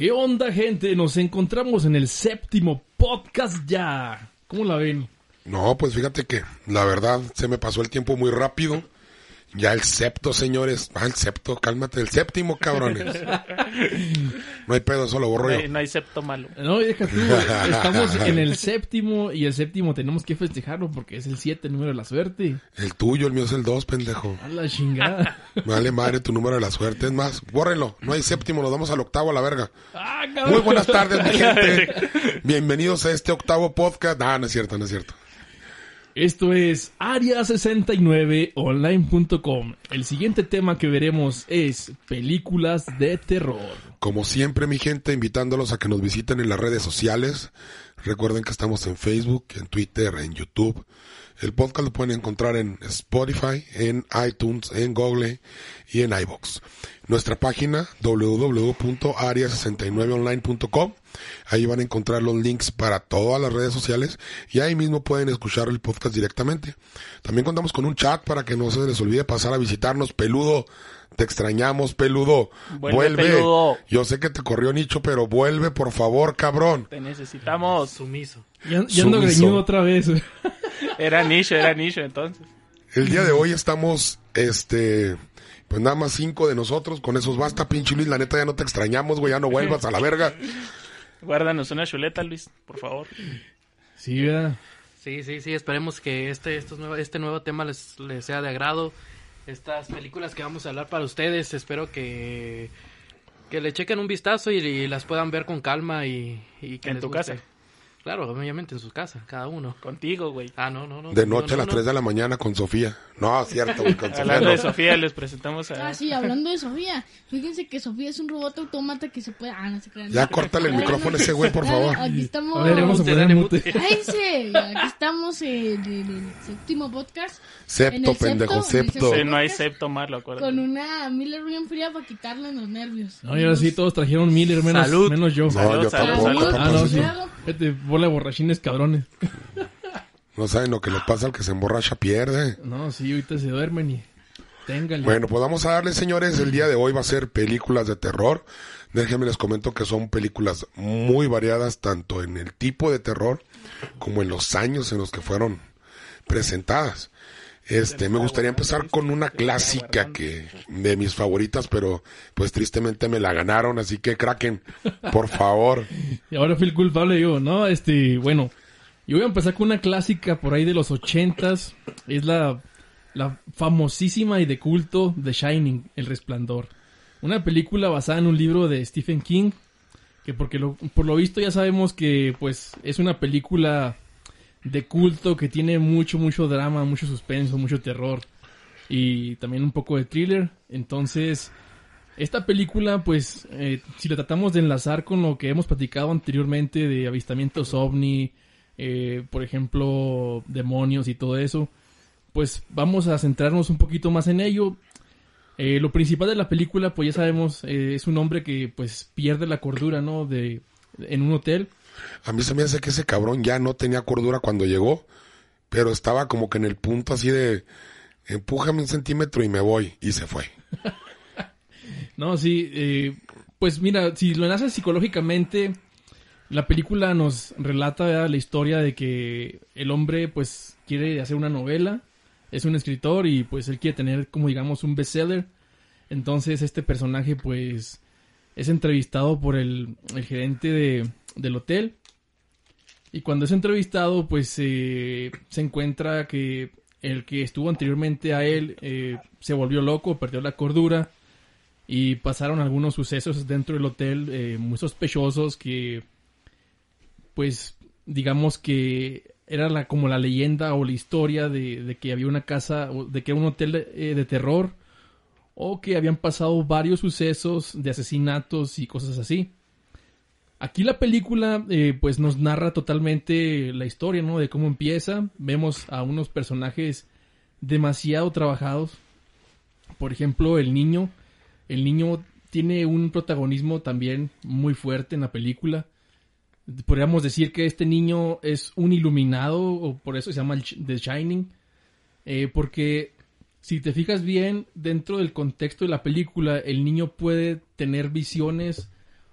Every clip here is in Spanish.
¿Qué onda, gente? Nos encontramos en el séptimo podcast ya. ¿Cómo la ven? No, pues fíjate que la verdad se me pasó el tiempo muy rápido. Ya el septo, señores. Ah, el septo, cálmate. El séptimo, cabrones. No hay pedo, eso lo borro No yo. hay, no hay septo malo. No, deja tú. Estamos en el séptimo y el séptimo tenemos que festejarlo porque es el siete, el número de la suerte. El tuyo, el mío es el dos, pendejo. A la chingada. Vale madre tu número de la suerte. Es más, bórrenlo. No hay séptimo, nos vamos al octavo a la verga. Ah, cabrón. Muy buenas tardes, mi gente. Bienvenidos a este octavo podcast. Ah, no es cierto, no es cierto. Esto es Área69online.com. El siguiente tema que veremos es películas de terror. Como siempre, mi gente, invitándolos a que nos visiten en las redes sociales. Recuerden que estamos en Facebook, en Twitter, en YouTube. El podcast lo pueden encontrar en Spotify, en iTunes, en Google y en iBox. Nuestra página www.aria69online.com. Ahí van a encontrar los links para todas las redes sociales y ahí mismo pueden escuchar el podcast directamente. También contamos con un chat para que no se les olvide pasar a visitarnos. Peludo, te extrañamos, peludo. Vuelve, Vuelve. Peludo. Yo sé que te corrió Nicho, pero vuelve, por favor, cabrón. Te necesitamos. Sumiso. Ya, ya ando greñudo otra vez. Era nicho, era nicho entonces. El día de hoy estamos, este, pues nada más cinco de nosotros. Con esos basta, pinche Luis. La neta ya no te extrañamos, güey. Ya no vuelvas a la verga. Guárdanos una chuleta, Luis, por favor. Sí, ¿verdad? Sí, sí, sí, esperemos que este, estos nuevo, este nuevo tema les, les sea de agrado. Estas películas que vamos a hablar para ustedes, espero que, que le chequen un vistazo y, y las puedan ver con calma y, y que En les tu guste. casa. Claro, obviamente en su casa, cada uno. Contigo, güey. Ah, no, no, no. De no, noche a no, las no. 3 de la mañana con Sofía. No, cierto, güey, con Sofía. Hablando no. de Sofía, les presentamos a... Ah, sí, hablando de Sofía. Fíjense que Sofía es un robot autómata que se puede. Ah, no se crean. Ya córtale el micrófono a ese güey, por favor. Aquí estamos. A ver, vamos a poner mute. Cállense. Aquí estamos en el séptimo podcast. Septo, pendejo, septo, no hay septo malo, acuérdate. Con una Miller bien fría para quitarle los nervios. No, y ahora sí todos trajeron Miller, menos, menos yo. No, yo Salud, tampoco, salud. Ah, no, sí. Bola de borrachines cabrones. No saben lo que le pasa al que se emborracha, pierde. No, sí, ahorita se duermen y... Téngale. Bueno, pues vamos a darle, señores. El día de hoy va a ser películas de terror. Déjenme les comento que son películas muy variadas, tanto en el tipo de terror como en los años en los que fueron presentadas. Este, me gustaría empezar con una clásica que de mis favoritas, pero pues tristemente me la ganaron, así que Kraken, por favor. Y ahora fui el culpable yo, ¿no? Este, bueno, yo voy a empezar con una clásica por ahí de los ochentas. Es la, la famosísima y de culto The Shining, El Resplandor. Una película basada en un libro de Stephen King, que porque lo, por lo visto ya sabemos que pues es una película de culto que tiene mucho, mucho drama, mucho suspenso, mucho terror y también un poco de thriller. Entonces, esta película, pues, eh, si la tratamos de enlazar con lo que hemos platicado anteriormente de avistamientos ovni, eh, por ejemplo, demonios y todo eso, pues vamos a centrarnos un poquito más en ello. Eh, lo principal de la película, pues ya sabemos, eh, es un hombre que pues pierde la cordura, ¿no? De, en un hotel. A mí se me hace que ese cabrón ya no tenía cordura cuando llegó, pero estaba como que en el punto así de empújame un centímetro y me voy, y se fue. No, sí, eh, pues mira, si lo enlazas psicológicamente, la película nos relata la historia de que el hombre pues quiere hacer una novela, es un escritor y pues él quiere tener como digamos un bestseller. Entonces este personaje pues es entrevistado por el, el gerente de, del hotel. Y cuando es entrevistado pues eh, se encuentra que el que estuvo anteriormente a él eh, se volvió loco, perdió la cordura y pasaron algunos sucesos dentro del hotel eh, muy sospechosos que pues digamos que era la como la leyenda o la historia de, que había una casa de que era un hotel de terror o que habían pasado varios sucesos de asesinatos y cosas así aquí la película eh, pues nos narra totalmente la historia no de cómo empieza. Vemos a unos personajes demasiado trabajados. Por ejemplo el niño. El niño tiene un protagonismo también muy fuerte en la película. Podríamos decir que este niño es un iluminado, o por eso se llama The Shining, eh, porque si te fijas bien, dentro del contexto de la película, el niño puede tener visiones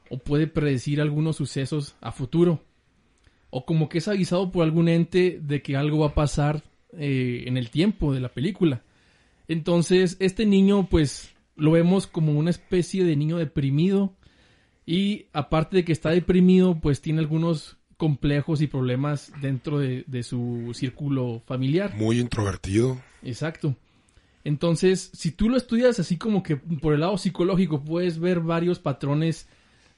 o puede predecir algunos sucesos a futuro. O como que es avisado por algún ente de que algo va a pasar eh, en el tiempo de la película. Entonces, este niño, pues, lo vemos como una especie de niño deprimido. Y aparte de que está deprimido, pues tiene algunos complejos y problemas dentro de, de su círculo familiar. Muy introvertido. Exacto. Entonces, si tú lo estudias así como que por el lado psicológico, puedes ver varios patrones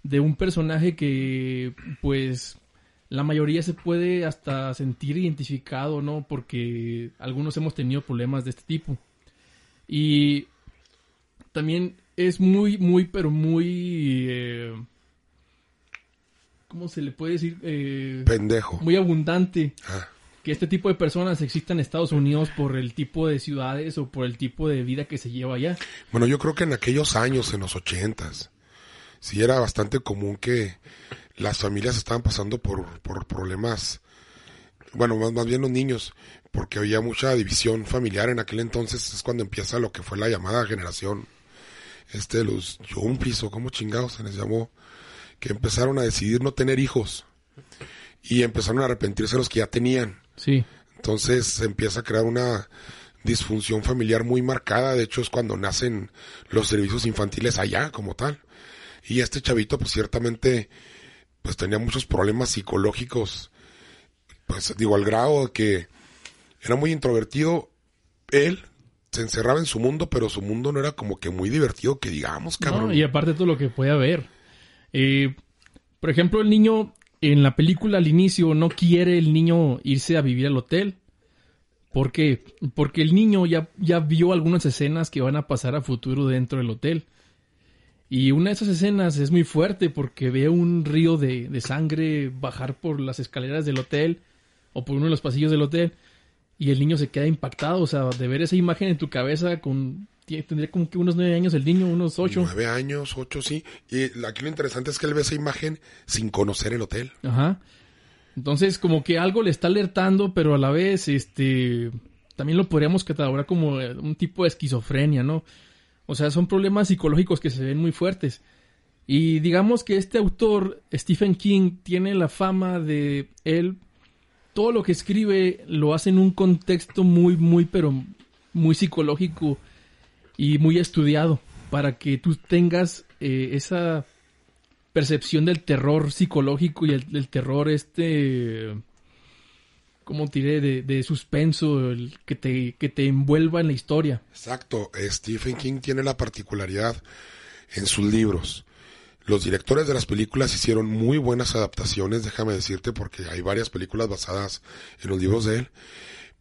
de un personaje que, pues, la mayoría se puede hasta sentir identificado, ¿no? Porque algunos hemos tenido problemas de este tipo. Y también es muy, muy, pero muy... eh, ¿Cómo se le puede decir? Eh, Pendejo. muy abundante Ah, que este tipo de personas existan en Estados Unidos por el tipo de ciudades o por el tipo de vida que se lleva allá. Bueno, yo creo que en aquellos años, en los ochentas, sí era bastante común que las familias estaban pasando por, por problemas, bueno, más, más bien los niños, porque había mucha división familiar en aquel entonces, es cuando empieza lo que fue la llamada generación, este, los Yumpies o como chingados se les llamó, que empezaron a decidir no tener hijos y empezaron a arrepentirse los que ya tenían. Sí, Entonces se empieza a crear una disfunción familiar muy marcada. De hecho, es cuando nacen los servicios infantiles allá como tal. Y este chavito, pues ciertamente, pues tenía muchos problemas psicológicos. Pues digo, al grado de que era muy introvertido. Él se encerraba en su mundo, pero su mundo no era como que muy divertido, que digamos, ¿no? cabrón. y aparte todo lo que puede haber. Eh, por ejemplo, el niño en la película al inicio no quiere el niño irse a vivir al hotel. ¿Por qué? Porque el niño ya, ya vio algunas escenas que van a pasar a futuro dentro del hotel. Y una de esas escenas es muy fuerte porque ve un río de, de sangre bajar por las escaleras del hotel o por uno de los pasillos del hotel y el niño se queda impactado, o sea, de ver esa imagen en tu cabeza con... Tendría como que unos nueve años el niño, unos ocho. Nueve años, ocho, sí. Y aquí lo interesante es que él ve esa imagen sin conocer el hotel. Ajá. Entonces, como que algo le está alertando, pero a la vez, este, también lo podríamos catalogar como eh, un tipo de esquizofrenia, ¿no? O sea, son problemas psicológicos que se ven muy fuertes. Y digamos que este autor, Stephen King, tiene la fama de él, todo lo que escribe lo hace en un contexto muy, muy, pero muy psicológico y muy estudiado, para que tú tengas eh, esa percepción del terror psicológico y el, terror este como diré de, de suspenso el que te que te envuelva en la historia Exacto. Eh, Stephen King tiene la particularidad en sus libros. Los directores de las películas hicieron muy buenas adaptaciones, déjame decirte, porque hay varias películas basadas en los libros de él.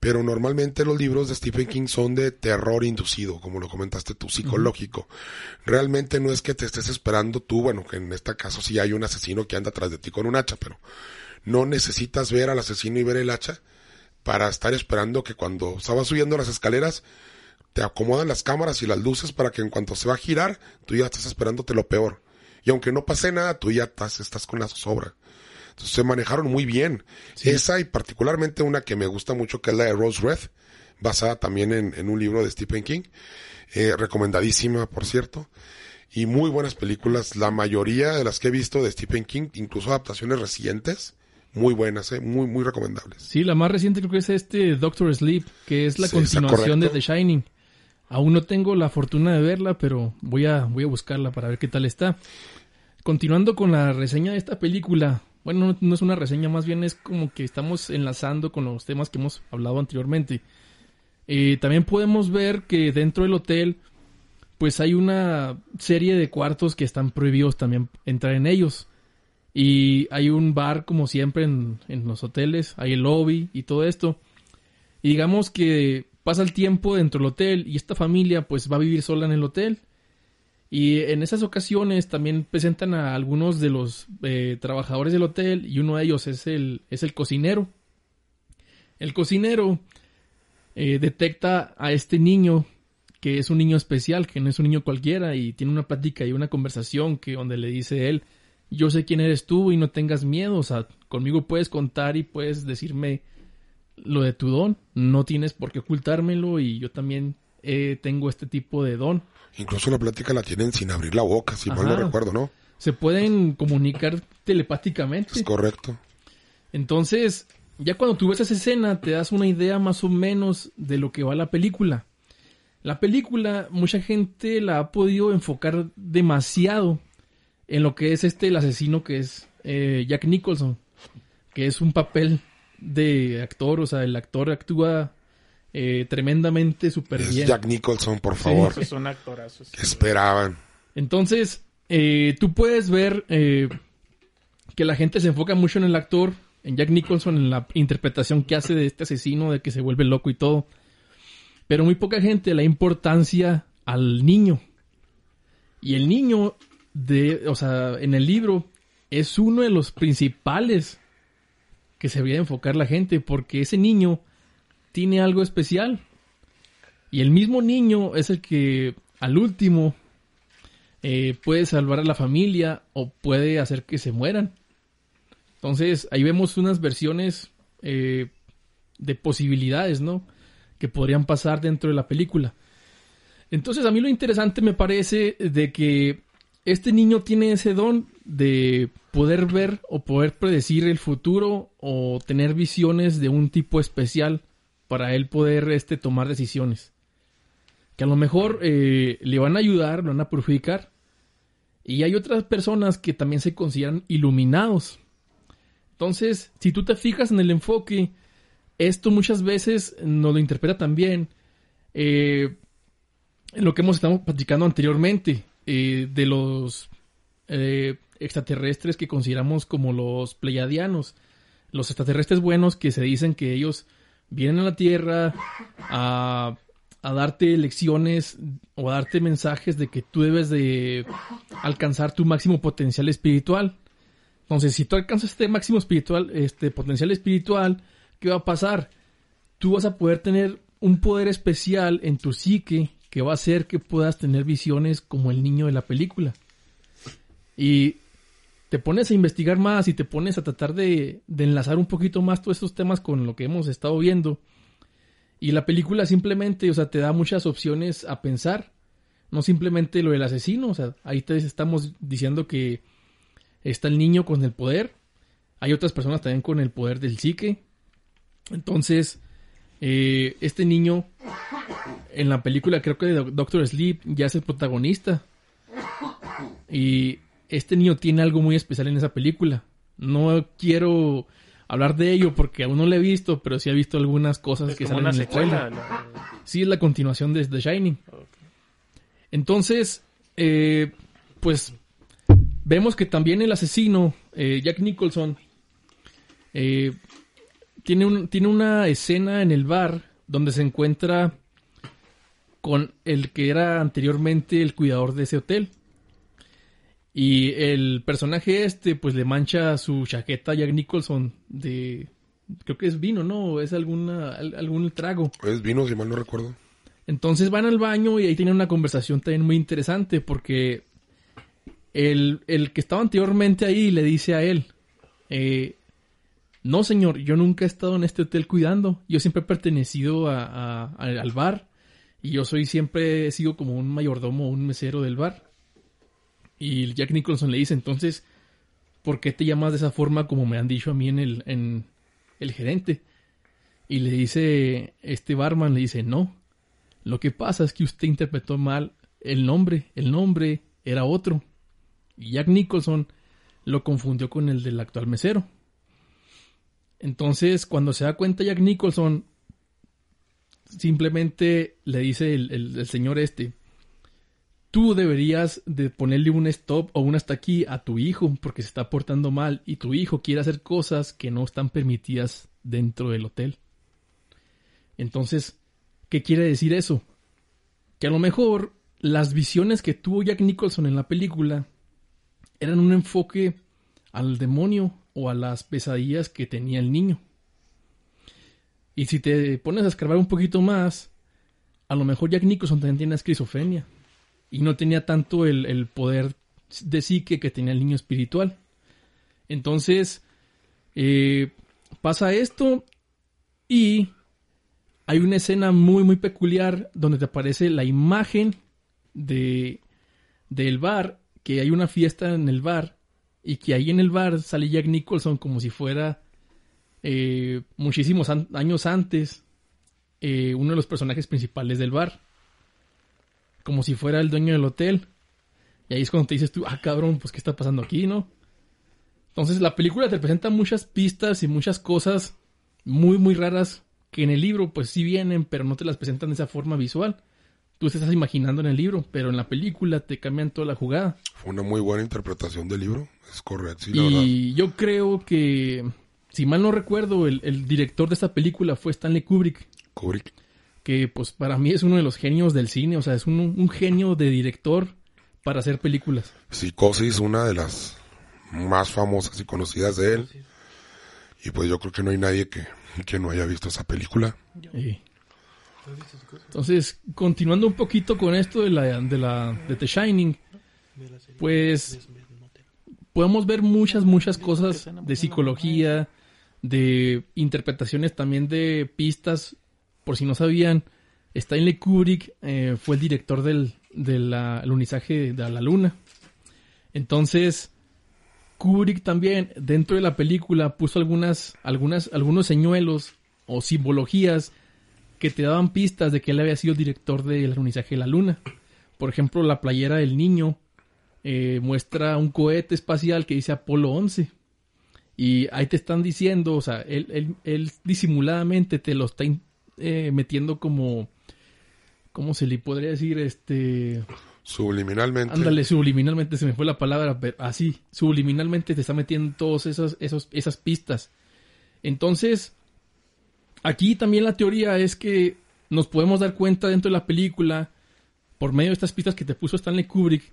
Pero normalmente los libros de Stephen King son de terror inducido, como lo comentaste tú, psicológico. Realmente no es que te estés esperando tú, bueno, que en este caso sí hay un asesino que anda atrás de ti con un hacha, pero no necesitas ver al asesino y ver el hacha para estar esperando que cuando estaba subiendo las escaleras te acomodan las cámaras y las luces para que en cuanto se va a girar, tú ya estás esperándote lo peor. Y aunque no pase nada, tú ya estás, estás con la zozobra. Entonces se manejaron muy bien. Esa y particularmente una que me gusta mucho, que es la de Rose Red, basada también en, en un libro de Stephen King. Eh, recomendadísima, por cierto. Y muy buenas películas. La mayoría de las que he visto de Stephen King, incluso adaptaciones recientes, muy buenas, eh, muy, muy recomendables. sí la más reciente creo que es este Doctor Sleep que es la Sí, continuación de. The Shining aún no tengo la fortuna de verla pero voy a voy a buscarla para ver qué tal está continuando con la reseña de esta película bueno no, es una reseña más bien es como que estamos enlazando con los temas que hemos hablado anteriormente Eh, también podemos ver que dentro del hotel pues hay una serie de cuartos que están prohibidos también entrar en ellos. Y hay un bar como siempre en, en los hoteles, hay el lobby y todo esto. Y digamos que pasa el tiempo dentro del hotel y esta familia pues va a vivir sola en el hotel. Y en esas ocasiones también presentan a algunos de los eh, trabajadores del hotel y uno de ellos es el, es el cocinero. El cocinero eh, detecta a este niño que es un niño especial, que no es un niño cualquiera y tiene una plática y una conversación que donde le dice él, yo sé quién eres tú y no tengas miedo, o sea, conmigo puedes contar y puedes decirme lo de tu don, no tienes por qué ocultármelo y yo también eh, tengo este tipo de don. Incluso la plática la tienen sin abrir la boca, si mal no recuerdo, ¿no? se pueden comunicar telepáticamente. Es correcto. Entonces, ya cuando tú ves esa escena, te das una idea más o menos de lo que va la película. La película, mucha gente la ha podido enfocar demasiado en lo que es este, el asesino que es eh, Jack Nicholson, que es un papel de actor, o sea, el actor actúa eh, tremendamente súper Es bien. Jack Nicholson, por favor. Esos son actorazos. ¿Qué esperaban? Entonces, eh, tú puedes ver eh, que la gente se enfoca mucho en el actor, en Jack Nicholson, en la interpretación que hace de este asesino, de que se vuelve loco y todo. Pero muy poca gente le da importancia al niño. Y el niño, de, o sea, en el libro, es uno de los principales que se debería enfocar la gente, porque ese niño tiene algo especial. Y el mismo niño es el que al último eh, puede salvar a la familia o puede hacer que se mueran. Entonces ahí vemos unas versiones eh, de posibilidades, ¿no? Que podrían pasar dentro de la película. Entonces a mí lo interesante me parece de que este niño tiene ese don de poder ver o poder predecir el futuro o tener visiones de un tipo especial para él poder este, tomar decisiones. Que a lo mejor eh, le van a ayudar, lo van a purificar. Y hay otras personas que también se consideran iluminados. Entonces, si tú te fijas en el enfoque, esto muchas veces nos lo interpreta también eh, en lo que hemos estado platicando anteriormente, eh, de los eh, extraterrestres que consideramos como los pleiadianos. Los extraterrestres buenos que se dicen que ellos vienen a la Tierra a, a darte lecciones o a darte mensajes de que tú debes de alcanzar tu máximo potencial espiritual. Entonces, si tú alcanzas este máximo espiritual, este potencial espiritual, ¿qué va a pasar? Tú vas a poder tener un poder especial en tu psique que va a hacer que puedas tener visiones como el niño de la película. Y te pones a investigar más y te pones a tratar de, enlazar un poquito más todos estos temas con lo que hemos estado viendo. Y la película simplemente, o sea, te da muchas opciones a pensar. No simplemente lo del asesino, o sea, ahí te estamos diciendo que está el niño con el poder. Hay otras personas también con el poder del psique. Entonces, eh, este niño en la película, creo que de Doctor Sleep, ya es el protagonista. Y este niño tiene algo muy especial en esa película. No quiero hablar de ello porque aún no lo he visto, pero sí he visto algunas cosas Es que salen en la- Sí, es la continuación de The Shining. Entonces, eh, pues vemos que también el asesino, eh, Jack Nicholson, eh, tiene, un- tiene una escena en el bar donde se encuentra con el que era anteriormente el cuidador de ese hotel. Y el personaje este, pues le mancha su chaqueta a Jack Nicholson de... Creo que es vino, ¿no? Es alguna, al- algún trago. Es vino, si mal no recuerdo. Entonces van al baño y ahí tienen una conversación también muy interesante porque el, el que estaba anteriormente ahí le dice a él, eh, no señor, yo nunca he estado en este hotel cuidando, yo siempre he pertenecido a, a- a- al bar y yo soy siempre he sido como un mayordomo, un mesero del bar. Y Jack Nicholson le dice, entonces, ¿por qué te llamas de esa forma como me han dicho a mí en el, en el gerente? Y le dice, este barman le dice, no, lo que pasa es que usted interpretó mal el nombre. El nombre era otro. Y Jack Nicholson lo confundió con el del actual mesero. Entonces, cuando se da cuenta Jack Nicholson, simplemente le dice el, el- el señor este, tú deberías de ponerle un stop o un hasta aquí a tu hijo porque se está portando mal y tu hijo quiere hacer cosas que no están permitidas dentro del hotel. Entonces, ¿qué quiere decir eso? Que a lo mejor las visiones que tuvo Jack Nicholson en la película eran un enfoque al demonio o a las pesadillas que tenía el niño. Y si te pones a escarbar un poquito más, a lo mejor Jack Nicholson también tiene esquizofrenia. Y no tenía tanto el, el poder de psique que tenía el niño espiritual. Entonces, eh, pasa esto y hay una escena muy muy peculiar donde te aparece la imagen de del bar que hay una fiesta en el bar y que ahí en el bar sale Jack Nicholson como si fuera eh, muchísimos años antes eh, uno de los personajes principales del bar. Como si fuera el dueño del hotel. Y ahí es cuando te dices tú, ah, cabrón, pues qué está pasando aquí, ¿no? Entonces la película te presenta muchas pistas y muchas cosas muy, muy raras que en el libro pues sí vienen, pero no te las presentan de esa forma visual. Tú te estás imaginando en el libro, pero en la película te cambian toda la jugada. Fue una muy buena interpretación del libro. Es correcto, sí, la verdad. Y yo creo que, si mal no recuerdo, el, el director de esta película fue Stanley Kubrick, Kubrick. Que pues para mí es uno de los genios del cine, o sea, es un, un genio de director para hacer películas. Psicosis, una de las más famosas y conocidas de él. Y pues yo creo que no hay nadie que, que no haya visto esa película. Entonces, continuando un poquito con esto de la de la de The Shining, pues podemos ver muchas muchas cosas de psicología, de interpretaciones también de pistas. Por si no sabían, Stanley Kubrick eh, fue el director del del alunizaje de la luna. Entonces, Kubrick también dentro de la película puso algunas algunas algunos señuelos o simbologías que te daban pistas de que él había sido el director del alunizaje de la luna. Por ejemplo, la playera del niño eh, muestra un cohete espacial que dice Apolo 11. Y ahí te están diciendo, o sea, él, él- él disimuladamente te lo está eh, metiendo como, ¿cómo se le podría decir? Este, Subliminalmente. ándale, subliminalmente se me fue la palabra, pero así, subliminalmente te está metiendo todas esas, esos, esas pistas. Entonces, aquí también la teoría es que nos podemos dar cuenta dentro de la película, por medio de estas pistas que te puso Stanley Kubrick,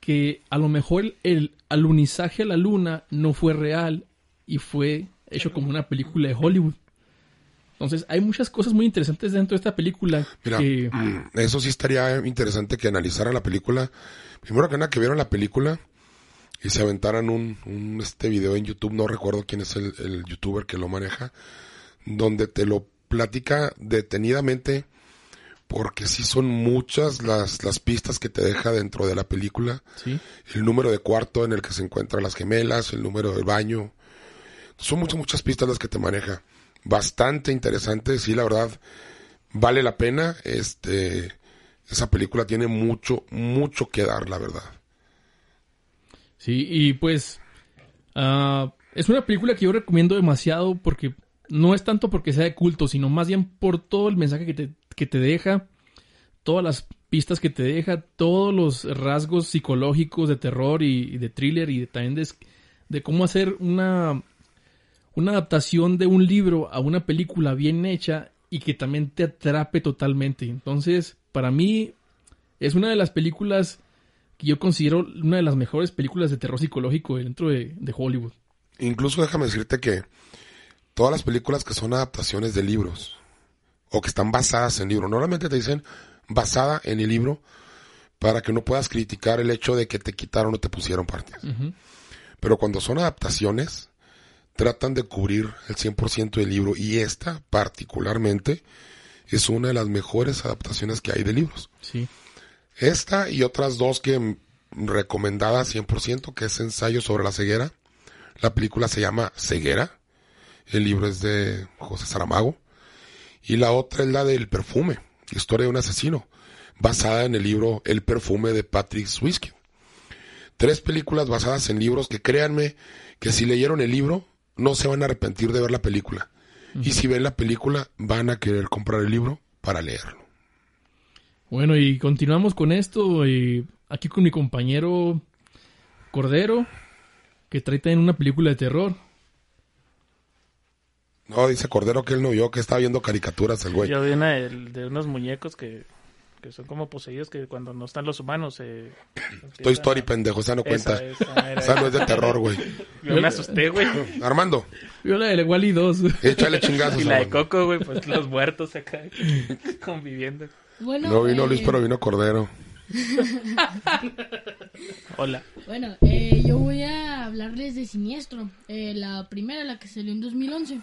que a lo mejor el, el alunizaje a la luna no fue real y fue hecho como una película de Hollywood. Entonces, hay muchas cosas muy interesantes dentro de esta película Mira, que... mm, eso sí estaría interesante que analizaran la película. Primero que nada, que vieran la película y se aventaran un, un este video en YouTube, no recuerdo quién es el, el youtuber que lo maneja, donde te lo platica detenidamente, porque sí son muchas las, las pistas que te deja dentro de la película. Sí. El número de cuarto en el que se encuentran las gemelas, el número del baño. Son muchas, muchas pistas las que te maneja. Bastante interesante, sí, la verdad, vale la pena. Este, esa película tiene mucho, mucho que dar, la verdad. Sí, y pues ah, es una película que yo recomiendo demasiado porque no es tanto porque sea de culto, sino más bien por todo el mensaje que te, que te deja, todas las pistas que te deja, todos los rasgos psicológicos de terror y, y de thriller y de, también de, de cómo hacer una, una adaptación de un libro a una película bien hecha y que también te atrape totalmente. Entonces, para mí es una de las películas que yo considero una de las mejores películas de terror psicológico dentro de, de Hollywood. Incluso déjame decirte que todas las películas que son adaptaciones de libros o que están basadas en libros, normalmente te dicen basada en el libro para que no puedas criticar el hecho de que te quitaron o te pusieron partes. Pero cuando son adaptaciones, tratan de cubrir el 100% del libro y esta particularmente es una de las mejores adaptaciones que hay de libros. Sí. Esta y otras dos que recomendadas 100%, que es Ensayo sobre la ceguera. La película se llama Ceguera. El libro es de José Saramago. Y la otra es la del perfume, Historia de un asesino, basada en el libro El perfume de Patrick Swiskin. Tres películas basadas en libros que créanme que si leyeron el libro no se van a arrepentir de ver la película. Y si ven la película van a querer comprar el libro para leerlo. Bueno, y continuamos con esto. eh, aquí con mi compañero Cordero, que trae también una película de terror. No, dice Cordero que él no vio, que estaba viendo caricaturas el güey. Yo vi una de, de unos muñecos que, que son como poseídos que cuando no están los humanos se... Toy Story, pendejo, esa no cuenta. Esa, esa no es de terror, güey. Yo me asusté, güey. Armando, Vio la de Wally 2. échale chingazos. Y la de. Coco, güey, pues los muertos acá conviviendo. Bueno, No vino eh, Luis, pero vino Cordero. Hola. Bueno, eh, yo voy a hablarles de Siniestro. Eh, la primera, la que salió en 2011.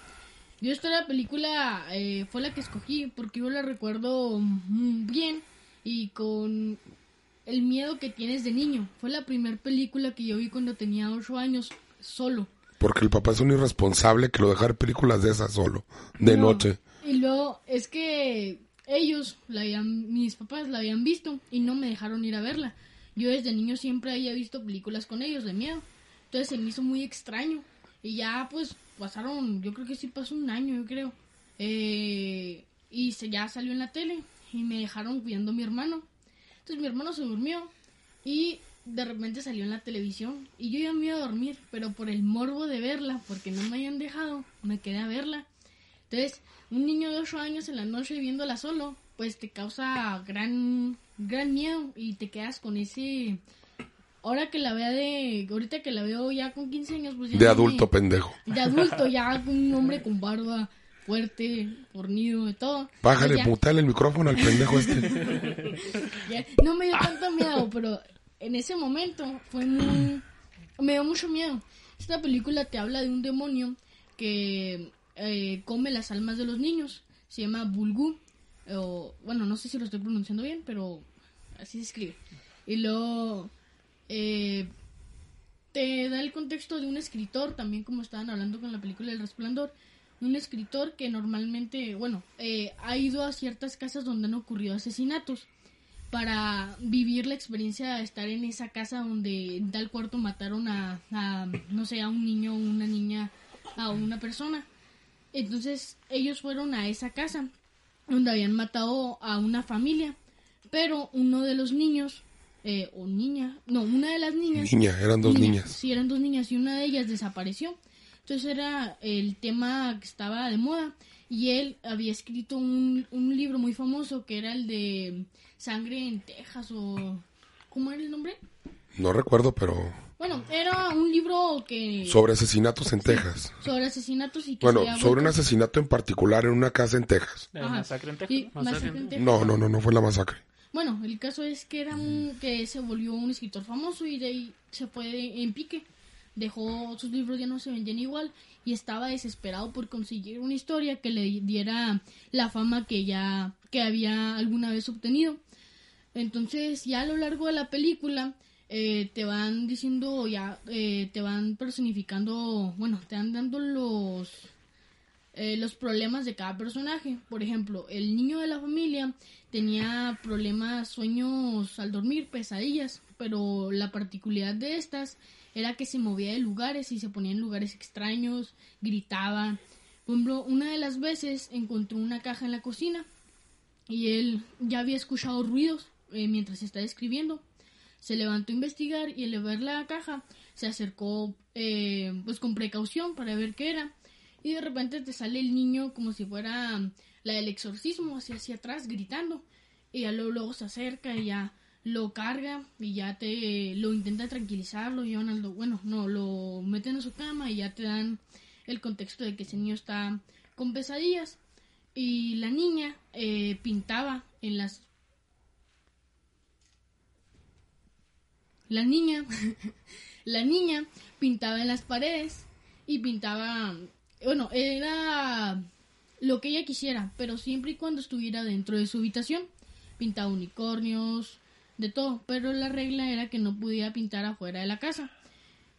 Yo esta la película eh, fue la que escogí porque yo la recuerdo mm, bien y con el miedo que tienes de niño. Fue la primera película que yo vi cuando tenía 8 años, solo. Porque el papá es un irresponsable que lo deja ver películas de esas solo, de No, noche. Y luego es que ellos, la habían, mis papás la habían visto y no me dejaron ir a verla. Yo desde niño siempre había visto películas con ellos de miedo. Entonces se me hizo muy extraño. Y ya pues pasaron, yo creo que sí pasó un año, yo creo. Eh, y se, ya salió en la tele y me dejaron cuidando a mi hermano. Entonces mi hermano se durmió y de repente salió en la televisión y yo ya me iba a dormir, pero por el morbo de verla, porque no me hayan dejado, me quedé a verla. Entonces, un niño de 8 años en la noche viéndola solo, pues te causa gran, gran miedo y te quedas con ese... Ahora que la vea de... Ahorita que la veo ya con 15 años, pues ya De adulto, me- pendejo. de adulto, ya un hombre con barba fuerte, fornido, de todo. Bájale, mutale el micrófono al pendejo este. ya no me dio tanto miedo, pero en ese momento fue muy... Me dio mucho miedo. Esta película te habla de un demonio que eh, come las almas de los niños. Se llama Bulgu. O, bueno, no sé si lo estoy pronunciando bien, pero así se escribe. Y luego eh, te da el contexto de un escritor, también como estaban hablando con la película El Resplandor. Un escritor que normalmente, bueno, eh, ha ido a ciertas casas donde han ocurrido asesinatos para vivir la experiencia de estar en esa casa donde en tal cuarto mataron a, a, no sé, a un niño o una niña, a una persona. Entonces ellos fueron a esa casa donde habían matado a una familia, pero uno de los niños, eh, o niña, no, una de las niñas... Niña, eran dos Niña, niñas. Sí, eran dos niñas y una de ellas desapareció. Entonces era el tema que estaba de moda y él había escrito un, un libro muy famoso que era el de Sangre en Texas o... ¿Cómo era el nombre? No recuerdo, pero Bueno, era un libro que... sobre asesinatos en Texas. sobre asesinatos y que Bueno, sobre un asesinato en particular en una casa en Texas. La masacre en Texas. Sí, masacre en Texas. No, no, no, no fue la masacre. Bueno, el caso es que era un que se volvió un escritor famoso y de ahí se fue en pique. Dejó sus libros ya no se vendían igual y estaba desesperado por conseguir una historia que le diera la fama que ya que había alguna vez obtenido. Entonces ya a lo largo de la película eh, te van diciendo ya eh, te van personificando bueno te van dando los eh, los problemas de cada personaje. Por ejemplo, el niño de la familia tenía problemas, sueños al dormir, pesadillas, pero la particularidad de estas era que se movía de lugares y se ponía en lugares extraños, gritaba. Por ejemplo, una de las veces encontró una caja en la cocina y él ya había escuchado ruidos eh, mientras estaba escribiendo. Se levantó a investigar y al ver la caja se acercó eh, pues con precaución para ver qué era y de repente te sale el niño como si fuera la del exorcismo hacia hacia atrás gritando y ya luego, luego se acerca y ya lo carga y ya te lo intenta tranquilizar lo llevan bueno no lo meten a su cama y ya te dan el contexto de que ese niño está con pesadillas. Y la niña eh, pintaba en las la niña la niña pintaba en las paredes y pintaba bueno era lo que ella quisiera pero siempre y cuando estuviera dentro de su habitación. Pintaba unicornios de todo pero la regla era que no podía pintar afuera de la casa.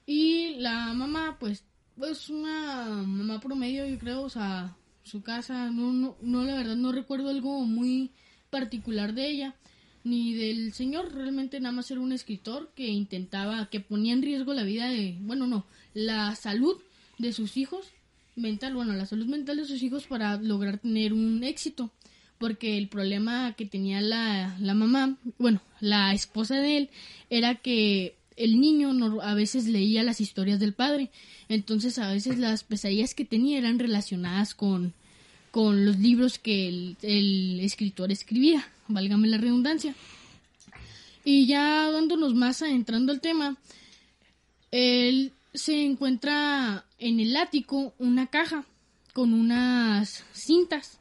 Y la mamá pues pues una mamá promedio yo creo o sea su casa no no, no la verdad no recuerdo algo muy particular de ella ni del señor realmente nada más era un escritor que intentaba que ponía en riesgo la vida de bueno no la salud de sus hijos mental bueno la salud mental de sus hijos para lograr tener un éxito porque el problema que tenía la, la mamá bueno la esposa de él era que el niño no- a veces leía las historias del padre entonces a veces las pesadillas que tenía eran relacionadas con con los libros que el, escritor escribía, válgame la redundancia. Y ya dándonos más entrando al tema, él se encuentra en el ático una caja con unas cintas.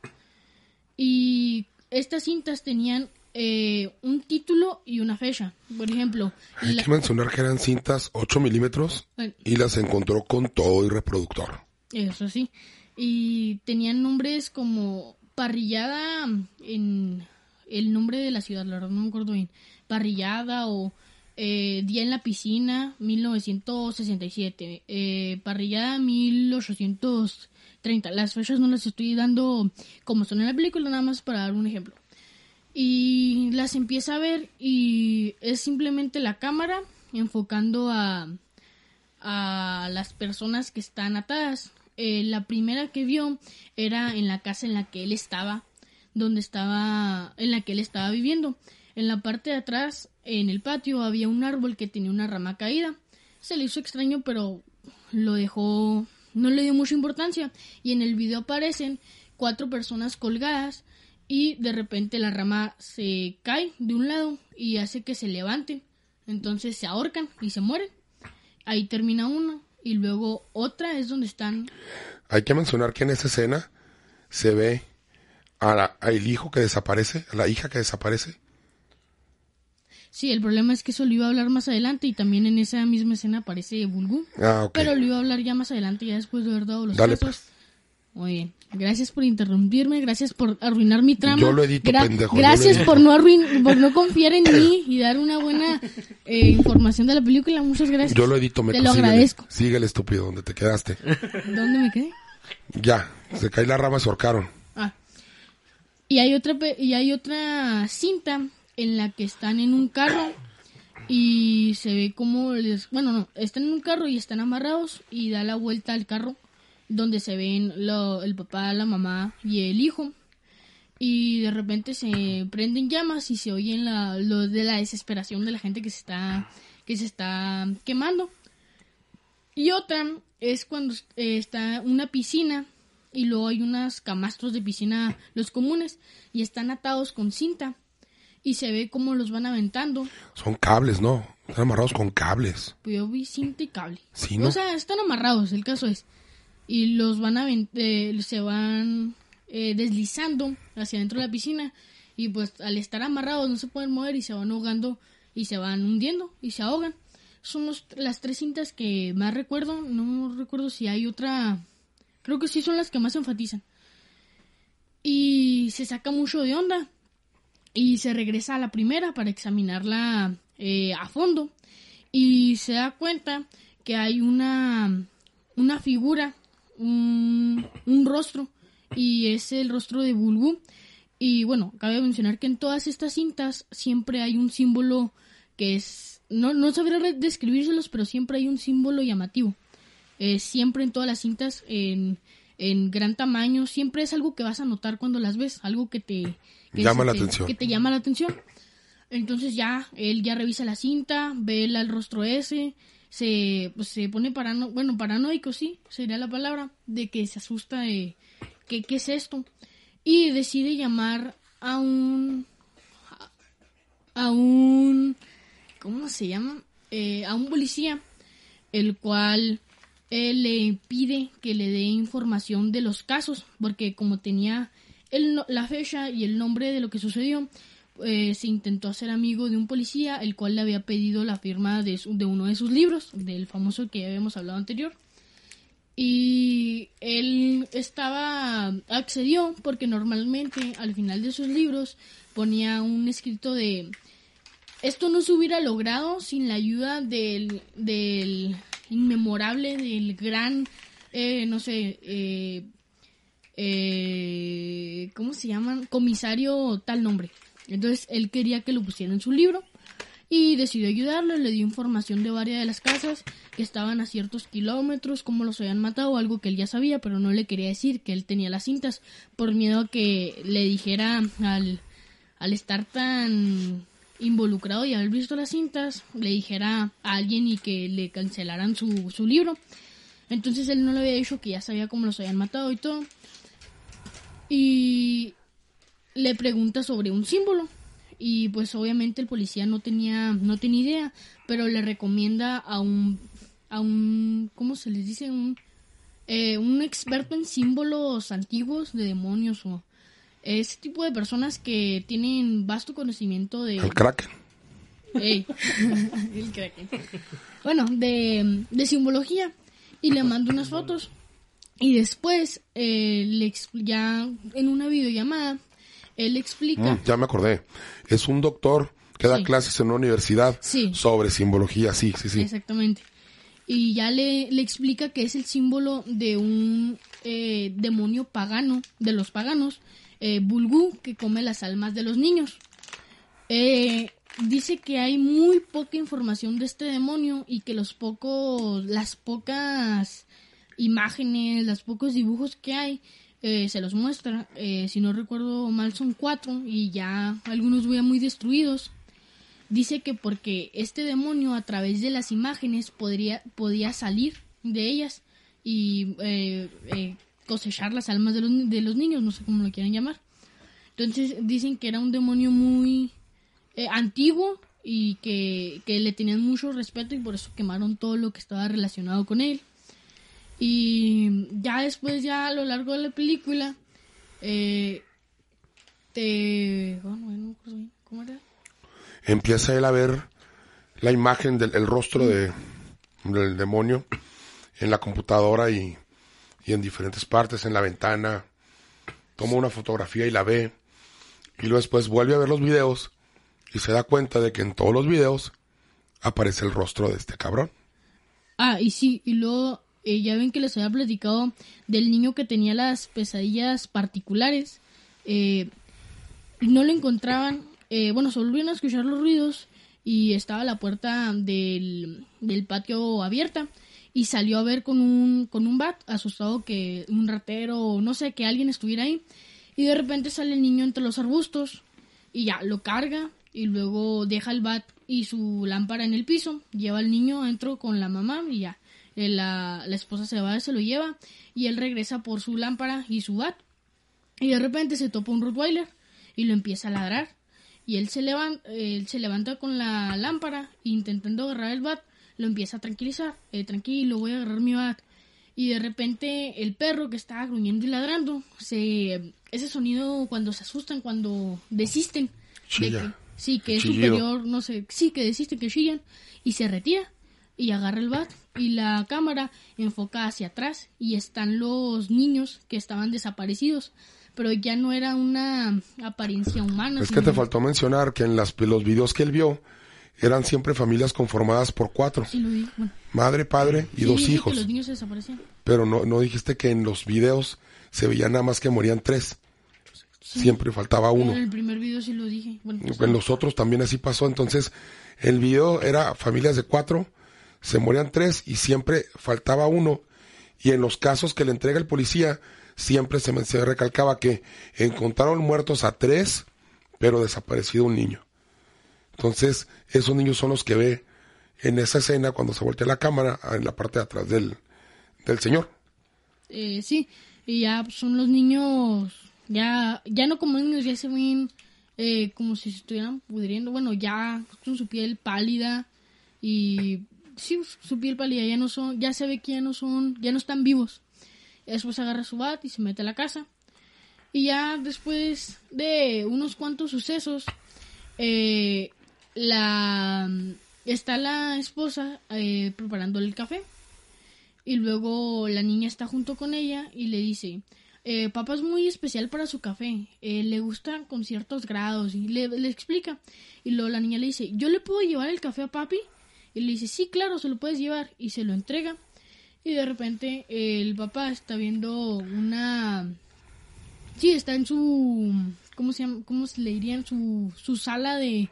Y estas cintas tenían eh, un título y una fecha. Por ejemplo, Hay la- que mencionar que eran cintas 8 milímetros y las encontró con todo y reproductor. Eso sí. Y tenían nombres como parrillada en el nombre de la ciudad, la verdad no me acuerdo bien. Parrillada o eh, Día en la Piscina, 1967. Eh, parrillada, 1830. Las fechas no las estoy dando como son en la película, nada más para dar un ejemplo. Y las empieza a ver y es simplemente la cámara enfocando a, a las personas que están atadas. Eh, la primera que vio era en la casa en la que él estaba, donde estaba, en la que él estaba viviendo. En la parte de atrás, en el patio, había un árbol que tenía una rama caída. Se le hizo extraño, pero lo dejó, no le dio mucha importancia. Y en el video aparecen cuatro personas colgadas y de repente la rama se cae de un lado y hace que se levanten. Entonces se ahorcan y se mueren. Ahí termina uno. Y luego otra es donde están. Hay que mencionar que en esa escena se ve a al hijo que desaparece, a la hija que desaparece. Sí, el problema es que eso lo iba a hablar más adelante y también en esa misma escena aparece Bulgu. Ah, ok. Pero lo iba a hablar ya más adelante, ya después de haber dado los Dale, casos. pues. Muy bien. Gracias por interrumpirme, gracias por arruinar mi trama. Yo lo edito, pendejo, lo Gracias edito. por no arruin- por no confiar en mí y dar una buena eh, información de la película. Muchas gracias. Yo lo edito, me Te lo agradezco. Síguele, estúpido, donde te quedaste. ¿Dónde me quedé? Ya, se cae la rama, se ahorcaron. Ah. Y hay otra pe- y hay otra cinta en la que están en un carro y se ve como les, bueno, no, están en un carro y están amarrados y da la vuelta al carro donde se ven lo- el papá, la mamá y el hijo. Y de repente se prenden llamas y se oyen la, lo de la desesperación de la gente que se está que se está quemando. Y otra es cuando eh, está una piscina y luego hay unos camastros de piscina, los comunes, y están atados con cinta. Y se ve cómo los van aventando. Son cables, ¿no? Están amarrados con cables. Pues yo vi cinta y cable. Sí, ¿no? O sea, están amarrados, el caso es. Y los van a se van eh, deslizando hacia dentro de la piscina. Y pues al estar amarrados no se pueden mover y se van ahogando y se van hundiendo y se ahogan. Son los- las tres cintas que más recuerdo. No recuerdo si hay otra. Creo que sí son las que más enfatizan. Y se saca mucho de onda. Y se regresa a la primera para examinarla eh, a fondo. Y se da cuenta que hay una, una figura, un, rostro. Y es el rostro de Bulbu. Y bueno, cabe mencionar que en todas estas cintas siempre hay un símbolo que es... No, no sabría re- describírselos, pero siempre hay un símbolo llamativo. Eh, siempre en todas las cintas, en, en gran tamaño, siempre es algo que vas a notar cuando las ves, algo que te... que Llama la te- atención. Que te llama la atención. Entonces ya, él ya revisa la cinta, ve el, el rostro ese, se, pues, se pone parano, bueno, paranoico, sí, sería la palabra, de que se asusta de que qué es esto. Y decide llamar a un... a un... ¿Cómo se llama? Eh, a un policía, el cual él le pide que le dé información de los casos, porque como tenía la fecha y el nombre de lo que sucedió, eh, se intentó hacer amigo de un policía, el cual le había pedido la firma de, su- de uno de sus libros, del famoso que habíamos hablado anterior. Y él estaba, accedió porque normalmente al final de sus libros ponía un escrito de esto no se hubiera logrado sin la ayuda del, del inmemorable, del gran, eh, no sé, eh, eh, ¿cómo se llaman? Comisario tal nombre. Entonces él quería que lo pusiera en su libro y decidió ayudarlo, le dio información de varias de las casas que estaban a ciertos kilómetros, cómo los habían matado, algo que él ya sabía, pero no le quería decir que él tenía las cintas por miedo a que le dijera al, al estar tan involucrado y haber visto las cintas, le dijera a alguien y que le cancelaran su, su libro. Entonces él no le había dicho que ya sabía cómo los habían matado y todo. Y le pregunta sobre un símbolo. Y pues obviamente el policía no tenía, no tenía idea, pero le recomienda a un, a un, ¿cómo se les dice? Un, eh, un experto en símbolos antiguos de demonios o ese tipo de personas que tienen vasto conocimiento de... El Kraken. Ey, el Kraken. Bueno, de, de simbología. Y le mando unas fotos. Y después, eh, le ya en una videollamada, él explica. Mm, ya me acordé. Es un doctor que da Sí. clases en una universidad Sí. sobre simbología, sí, sí, sí. Exactamente. Y ya le, le explica que es el símbolo de un eh, demonio pagano, de los paganos, eh, Bulgú, que come las almas de los niños. Eh, dice que hay muy poca información de este demonio y que los pocos, las pocas imágenes, los pocos dibujos que hay, eh, se los muestra. Eh, si no recuerdo mal, son cuatro y ya algunos vean muy destruidos dice que porque este demonio a través de las imágenes podría podía salir de ellas y eh, eh, cosechar las almas de los, de los niños, no sé cómo lo quieran llamar. Entonces dicen que era un demonio muy eh, antiguo y que, que le tenían mucho respeto y por eso quemaron todo lo que estaba relacionado con él. Y ya después, ya a lo largo de la película, eh, te... no bien, ¿Cómo era? Empieza él a ver la imagen del el rostro de, del demonio en la computadora y, y en diferentes partes, en la ventana. Toma una fotografía y la ve. Y luego después vuelve a ver los videos y se da cuenta de que en todos los videos aparece el rostro de este cabrón. Ah, y sí, y luego eh, ya ven que les había platicado del niño que tenía las pesadillas particulares. Eh, no lo encontraban. eh, bueno, se volvieron a escuchar los ruidos y estaba la puerta del, del patio abierta. Y salió a ver con un, con un bat, asustado que un ratero, no sé, que alguien estuviera ahí. Y de repente sale el niño entre los arbustos y ya lo carga y luego deja el bat y su lámpara en el piso, lleva al niño adentro con la mamá y ya la, la esposa se va, se lo lleva y él regresa por su lámpara y su bat y de repente se topa un Rottweiler y lo empieza a ladrar y él se levanta, él se levanta con la lámpara intentando agarrar el bat lo empieza a tranquilizar, eh, tranquilo voy a agarrar mi bat y de repente el perro que estaba gruñendo y ladrando, se ese sonido cuando se asustan, cuando desisten. de que- sí, que es Chillido. superior, no sé, sí, que desisten, que chillan. Y se retira y agarra el bat y la cámara enfoca hacia atrás y están los niños que estaban desaparecidos. Pero ya no era una apariencia humana. Es que te faltó mencionar que en las, los videos que él vio eran siempre familias conformadas por cuatro. Sí, lo vi. Bueno, Madre, padre y sí, dos hijos. Que los niños se desaparecían. Pero no, no dijiste que en los videos se veía nada más que morían tres. Siempre faltaba uno. En el primer video sí lo dije. Bueno, pues, En los otros también así pasó. Entonces, el video era familias de cuatro, se morían tres y siempre faltaba uno. Y en los casos que le entrega el policía, siempre se, recalcaba que encontraron muertos a tres, pero desaparecido un niño. Entonces, esos niños son los que ve en esa escena cuando se voltea la cámara en la parte de atrás del, del señor. Eh, sí, y ya son los niños, ya, ya no como niños, ya se ven eh, como si se estuvieran pudriendo, bueno, ya con su piel pálida y sí, su piel pálida ya no son, ya se ve que ya no son, ya no están vivos. Después agarra su bat y se mete a la casa. Y ya después de unos cuantos sucesos, eh, la está la esposa eh, preparándole el café y luego la niña está junto con ella y le dice, eh, papá es muy especial para su café, eh, le gusta con ciertos grados y le, le explica. Y luego la niña le dice, ¿yo le puedo llevar el café a papi? Y le dice, sí, claro, se lo puedes llevar. Y se lo entrega. Y de repente el papá está viendo una... Sí, está en su... ¿Cómo se llama? ¿Cómo se le diría? En su, su sala de,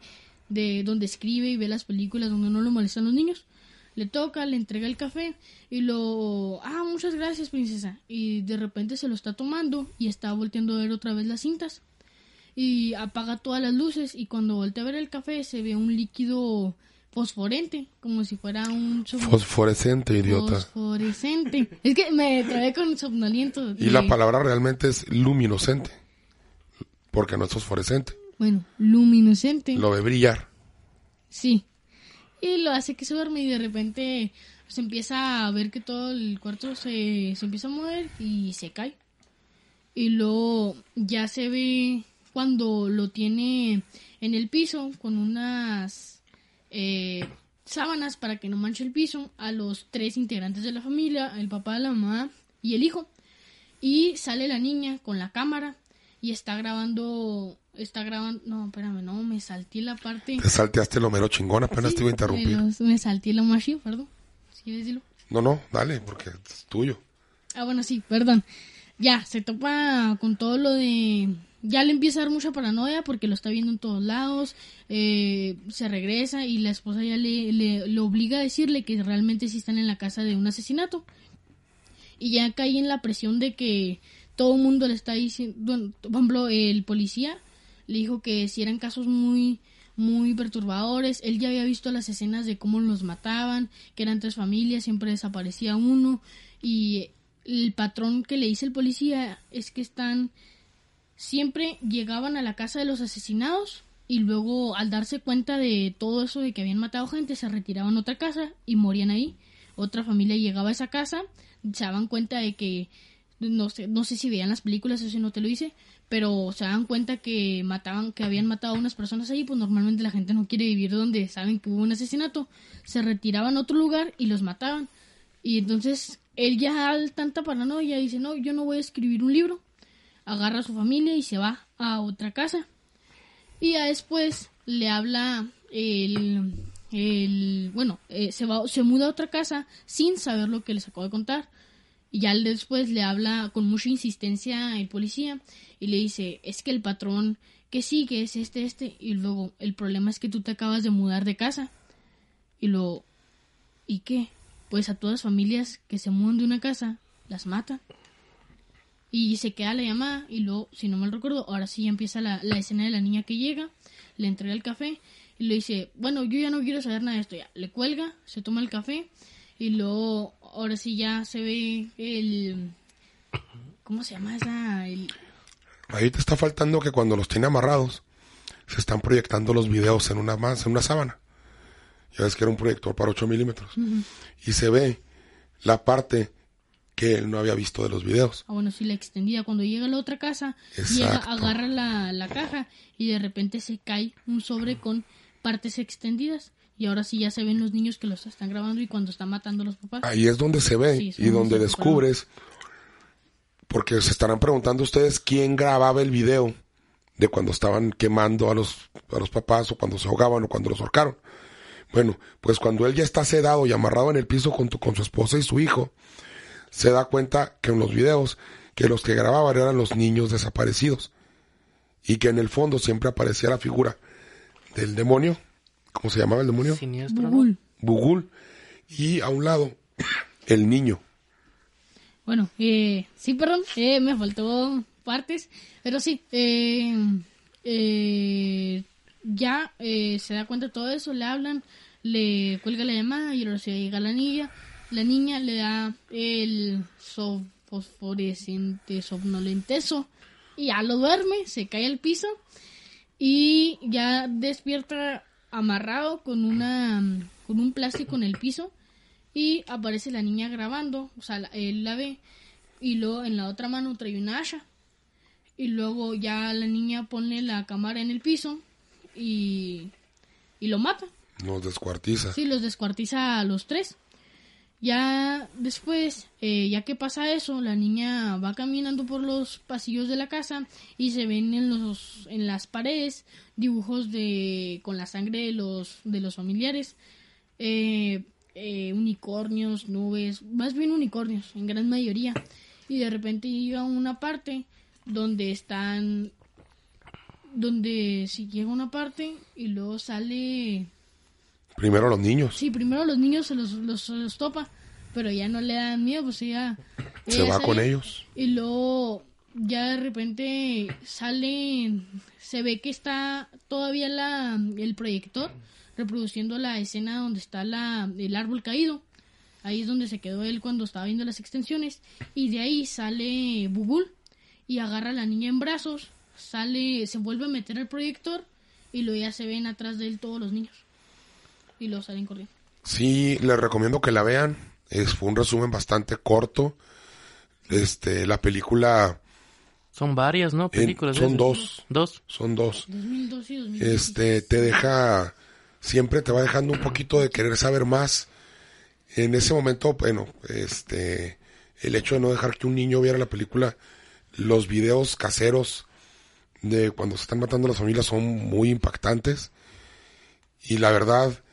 de donde escribe y ve las películas donde no lo molestan los niños le toca, le entrega el café y lo... Ah, muchas gracias, princesa. Y de repente se lo está tomando y está volteando a ver otra vez las cintas. Y apaga todas las luces y cuando voltea a ver el café se ve un líquido fosforente, como si fuera un... Fosforescente, idiota. Fosforescente. Es que me trae con somnoliento. Y la palabra realmente es luminoscente. Porque no es fosforescente. Bueno, luminescente. Lo ve brillar. Sí. Y lo hace que se duerme y de repente se empieza a ver que todo el cuarto se, se empieza a mover y se cae. Y luego ya se ve cuando lo tiene en el piso con unas eh, sábanas para que no manche el piso a los tres integrantes de la familia, el papá, la mamá y el hijo. Y sale la niña con la cámara y está grabando, está grabando, no, espérame, no, me salté la parte. Te salteaste lo mero chingón, apenas Sí, te iba a interrumpir. Me, los- me salté lo más chido, perdón. ¿Sí decirlo? No, no, dale, porque es tuyo. Ah, bueno, sí, perdón. Ya, se topa con todo lo de... Ya le empieza a dar mucha paranoia porque lo está viendo en todos lados. eh, se regresa y la esposa ya le, le, obliga a decirle que realmente sí están en la casa de un asesinato. Y ya cae en la presión de que todo el mundo le está diciendo... Por ejemplo, el policía le dijo que si eran casos muy muy perturbadores. Él ya había visto las escenas de cómo los mataban, que eran tres familias, siempre desaparecía uno. Y el patrón que le dice el policía es que están siempre llegaban a la casa de los asesinados y luego al darse cuenta de todo eso de que habían matado gente se retiraban a otra casa y morían ahí. Otra familia llegaba a esa casa, se daban cuenta de que no sé, no sé si veían las películas, eso no te lo hice, pero se daban cuenta que mataban, que habían matado a unas personas ahí, pues normalmente la gente no quiere vivir donde saben que hubo un asesinato, se retiraban a otro lugar y los mataban. Y entonces él ya al tanta paranoia dice, no, yo no voy a escribir un libro, agarra a su familia y se va a otra casa. Y ya después le habla el, el bueno, eh, se va, se muda a otra casa sin saber lo que les acabo de contar. Y ya después le habla con mucha insistencia el policía y le dice, es que el patrón que sí, que es este, este. Y luego, el problema es que tú te acabas de mudar de casa. Y luego, ¿y qué? Pues a todas las familias que se mudan de una casa, las mata. Y se queda la llamada y luego, si no mal recuerdo, ahora sí ya empieza la, la escena de la niña que llega, le entrega el café y le dice, bueno, yo ya no quiero saber nada de esto, ya. Le cuelga, se toma el café y luego, ahora sí ya se ve el... ¿Cómo se llama esa? El, Ahí te está faltando que cuando los tiene amarrados, se están proyectando los videos en una más, en una sábana. Ya ves que era un proyector para 8 milímetros. Y se ve la parte que él no había visto de los videos. Ah, bueno, sí, la extendida. Cuando llega a la otra casa, llega, agarra la, la caja y de repente se cae un sobre con partes extendidas. Y ahora sí ya se ven los niños que los están grabando y cuando están matando a los papás. Ahí es donde se ve Sí, y donde descubres, porque se estarán preguntando ustedes quién grababa el video de cuando estaban quemando a los, a los papás o cuando se ahogaban o cuando los ahorcaron. Bueno, pues cuando él ya está sedado y amarrado en el piso junto con su esposa y su hijo, se da cuenta que en los videos que los que grababan eran los niños desaparecidos y que en el fondo siempre aparecía la figura del demonio, ¿cómo se llamaba el demonio? Siniestro, ¿no? Bugul. Bugul y a un lado el niño. Bueno, eh, sí, perdón, eh, me faltó partes, pero sí, eh, eh, ya eh, se da cuenta de todo eso, le hablan, le cuelga la llamada y ahora se llega la niña, la niña le da el so- fosforescente somnolenteso y ya lo duerme, se cae al piso y ya despierta amarrado con una con un plástico en el piso y aparece la niña grabando, o sea, él la ve y luego en la otra mano trae una hacha y luego ya la niña pone la cámara en el piso y y lo mata. Nos descuartiza. Sí, los descuartiza a los tres. Ya después, eh, ya que pasa eso, la niña va caminando por los pasillos de la casa y se ven en los en las paredes dibujos de con la sangre de los de los familiares, eh, eh, unicornios, nubes, más bien unicornios en gran mayoría. Y de repente llega una parte donde están donde si llega una parte y luego sale Primero los niños. Sí, primero los niños se los, los, topa, pero ya no le dan miedo, pues ella... Se ella va con ellos. Y luego ya de repente sale, se ve que está todavía la, el proyector reproduciendo la escena donde está la, el árbol caído. Ahí es donde se quedó él cuando estaba viendo las extensiones. Y de ahí sale Bugul y agarra a la niña en brazos, sale, se vuelve a meter al proyector y luego ya se ven atrás de él todos los niños. Y luego salen corriendo. Sí, les recomiendo que la vean. Es, fue un resumen bastante corto. Este, la película Son varias, ¿no? Películas. de son dos. Dos. son dos. 2012 y 2016. Este, te deja, siempre te va dejando un poquito de querer saber más. En ese momento, bueno, este, el hecho de no dejar que un niño viera la película, los videos caseros de cuando se están matando las familias son muy impactantes. Y la verdad,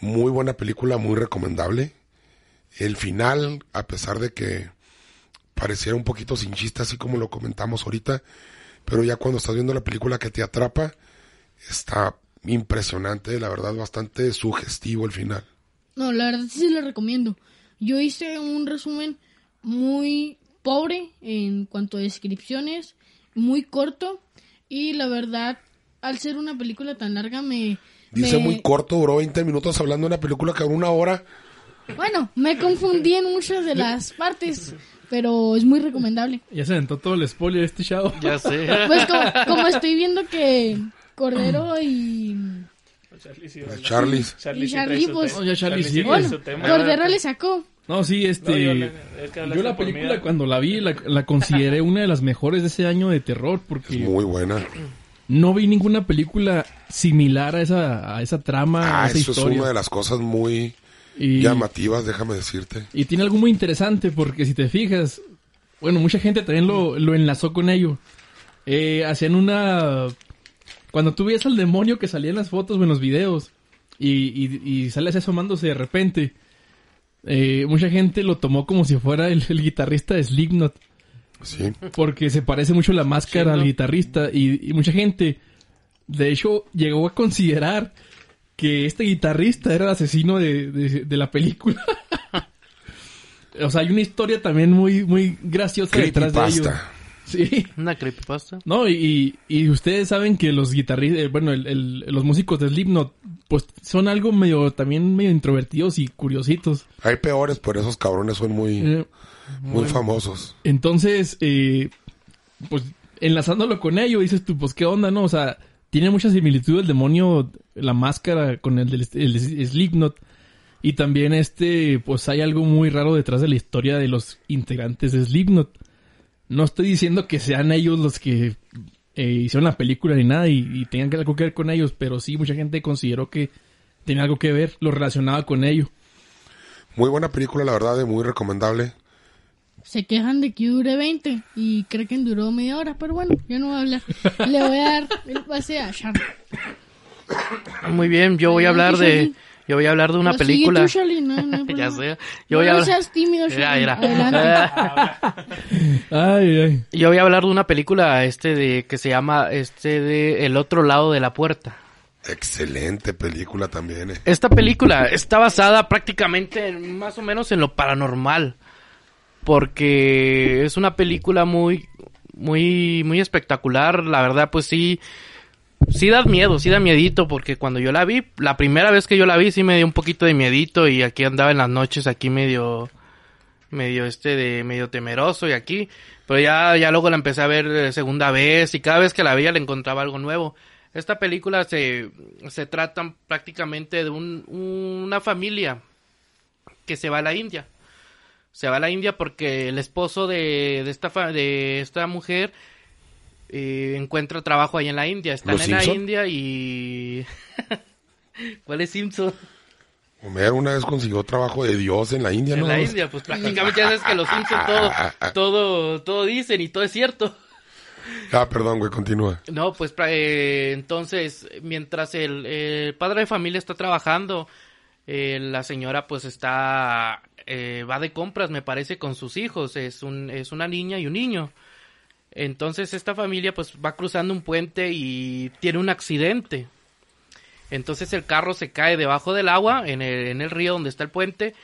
muy buena película, muy recomendable. El final, a pesar de que pareciera un poquito sin chiste, así como lo comentamos ahorita, pero ya cuando estás viendo la película que te atrapa, está impresionante, la verdad, bastante sugestivo el final. No, la verdad sí se lo recomiendo. Yo hice un resumen muy pobre en cuanto a descripciones, muy corto y la verdad, al ser una película tan larga me... Dice me- muy corto, duró 20 minutos hablando de una película que duró una hora. Bueno, me confundí en muchas de las partes, pero es muy recomendable. Ya se aventó todo el spoiler este chavo. Ya sé. Pues como, como estoy viendo que Cordero y... Charlie sí, ¿verdad? Charlies. Charlie Y Charlie, su pues- Oh, ya Charlie sí. Bueno. Cordero le sacó. No, sí, este... No, yo yo, le- es que hablaste la película cuando la vi la, la consideré una de las mejores de ese año de terror porque Muy buena. No vi ninguna película similar a esa, a esa trama, Ah, a esa eso es una de las cosas muy y, llamativas, déjame decirte. y tiene algo muy interesante porque si te fijas, bueno, mucha gente también lo, lo enlazó con ello. Eh, hacían una... Cuando tú veías al demonio que salía en las fotos o en los videos y, y, y sale así asomándose de repente, eh, mucha gente lo tomó como si fuera el, el guitarrista de Slipknot. Sí. Porque se parece mucho la máscara Sí, ¿no? al guitarrista y, y mucha gente, de hecho, llegó a considerar que este guitarrista era el asesino de, de- de la película. o sea, hay una historia también muy, muy graciosa detrás de ello. Creepypasta. Sí. Una creepypasta. No, y, y ustedes saben que los guitarristas, eh, bueno, el- el- los músicos de Slipknot, pues son algo medio, también medio introvertidos y curiositos. Hay peores, pero esos cabrones son muy, Eh, muy famosos. Entonces, eh, pues enlazándolo con ello, dices tú, pues qué onda, ¿no? O sea, tiene mucha similitud el demonio, la máscara con el del el Slipknot. Y también este, pues hay algo muy raro detrás de la historia de los integrantes de Slipknot. No estoy diciendo que sean ellos los que eh, hicieron la película ni nada y, y tengan algo que ver con ellos, pero sí mucha gente consideró que tenía algo que ver, lo relacionaba con ello. Muy buena película, la verdad, y muy recomendable. Se quejan de que dure 20 y creen que duró media hora, pero bueno, yo no voy a hablar. Le voy a dar el pase a Charlie. Muy bien, yo voy a hablar de yo voy a hablar de una película. tú, Charlie, no, ya sé. Yo No, voy a hablar seas tímido, Charlie. Ay, ay. Yo voy a hablar de una película este de que se llama este de El otro lado de la puerta. Excelente película también. eh. Esta película está basada prácticamente en- más o menos en lo paranormal. Porque es una película muy, muy, muy espectacular. La verdad, pues sí, sí da miedo, sí da miedito. Porque cuando yo la vi, la primera vez que yo la vi, sí me dio un poquito de miedito. Y aquí andaba en las noches, aquí medio, medio este de, medio temeroso y aquí. Pero ya, ya luego la empecé a ver eh, segunda vez. Y cada vez que la veía le encontraba algo nuevo. Esta película se, se trata prácticamente de un- una familia que se va a la India. Se va a la India porque el esposo de, de, esta, de esta mujer eh, encuentra trabajo ahí en la India. Están ¿Los en la? India y... ¿Cuál es Simpson? Homer una vez consiguió trabajo de Dios en la India, En ¿no? la India, pues prácticamente ya sabes que los Simpson todo, todo, todo dicen y todo es cierto. Ah, perdón, güey, continúa. No, pues eh, entonces, mientras el, el padre de familia está trabajando, eh, la señora pues está, eh, va de compras, me parece, con sus hijos, es, un, es una niña y un niño. Entonces esta familia pues va cruzando un puente y tiene un accidente. Entonces el carro se cae debajo del agua, en el, en el río donde está el puente.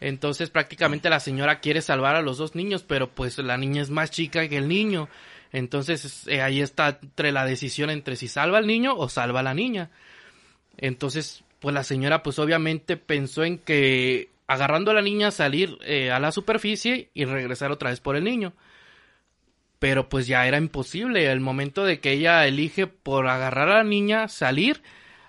Entonces prácticamente la señora quiere salvar a los dos niños, pero pues la niña es más chica que el niño. Entonces eh, ahí está entre la decisión entre si salva al niño o salva a la niña. Entonces, pues la señora pues obviamente pensó en que agarrando a la niña salir eh, a la superficie y regresar otra vez por el niño. Pero pues ya era imposible. El momento de que ella elige por agarrar a la niña, salir,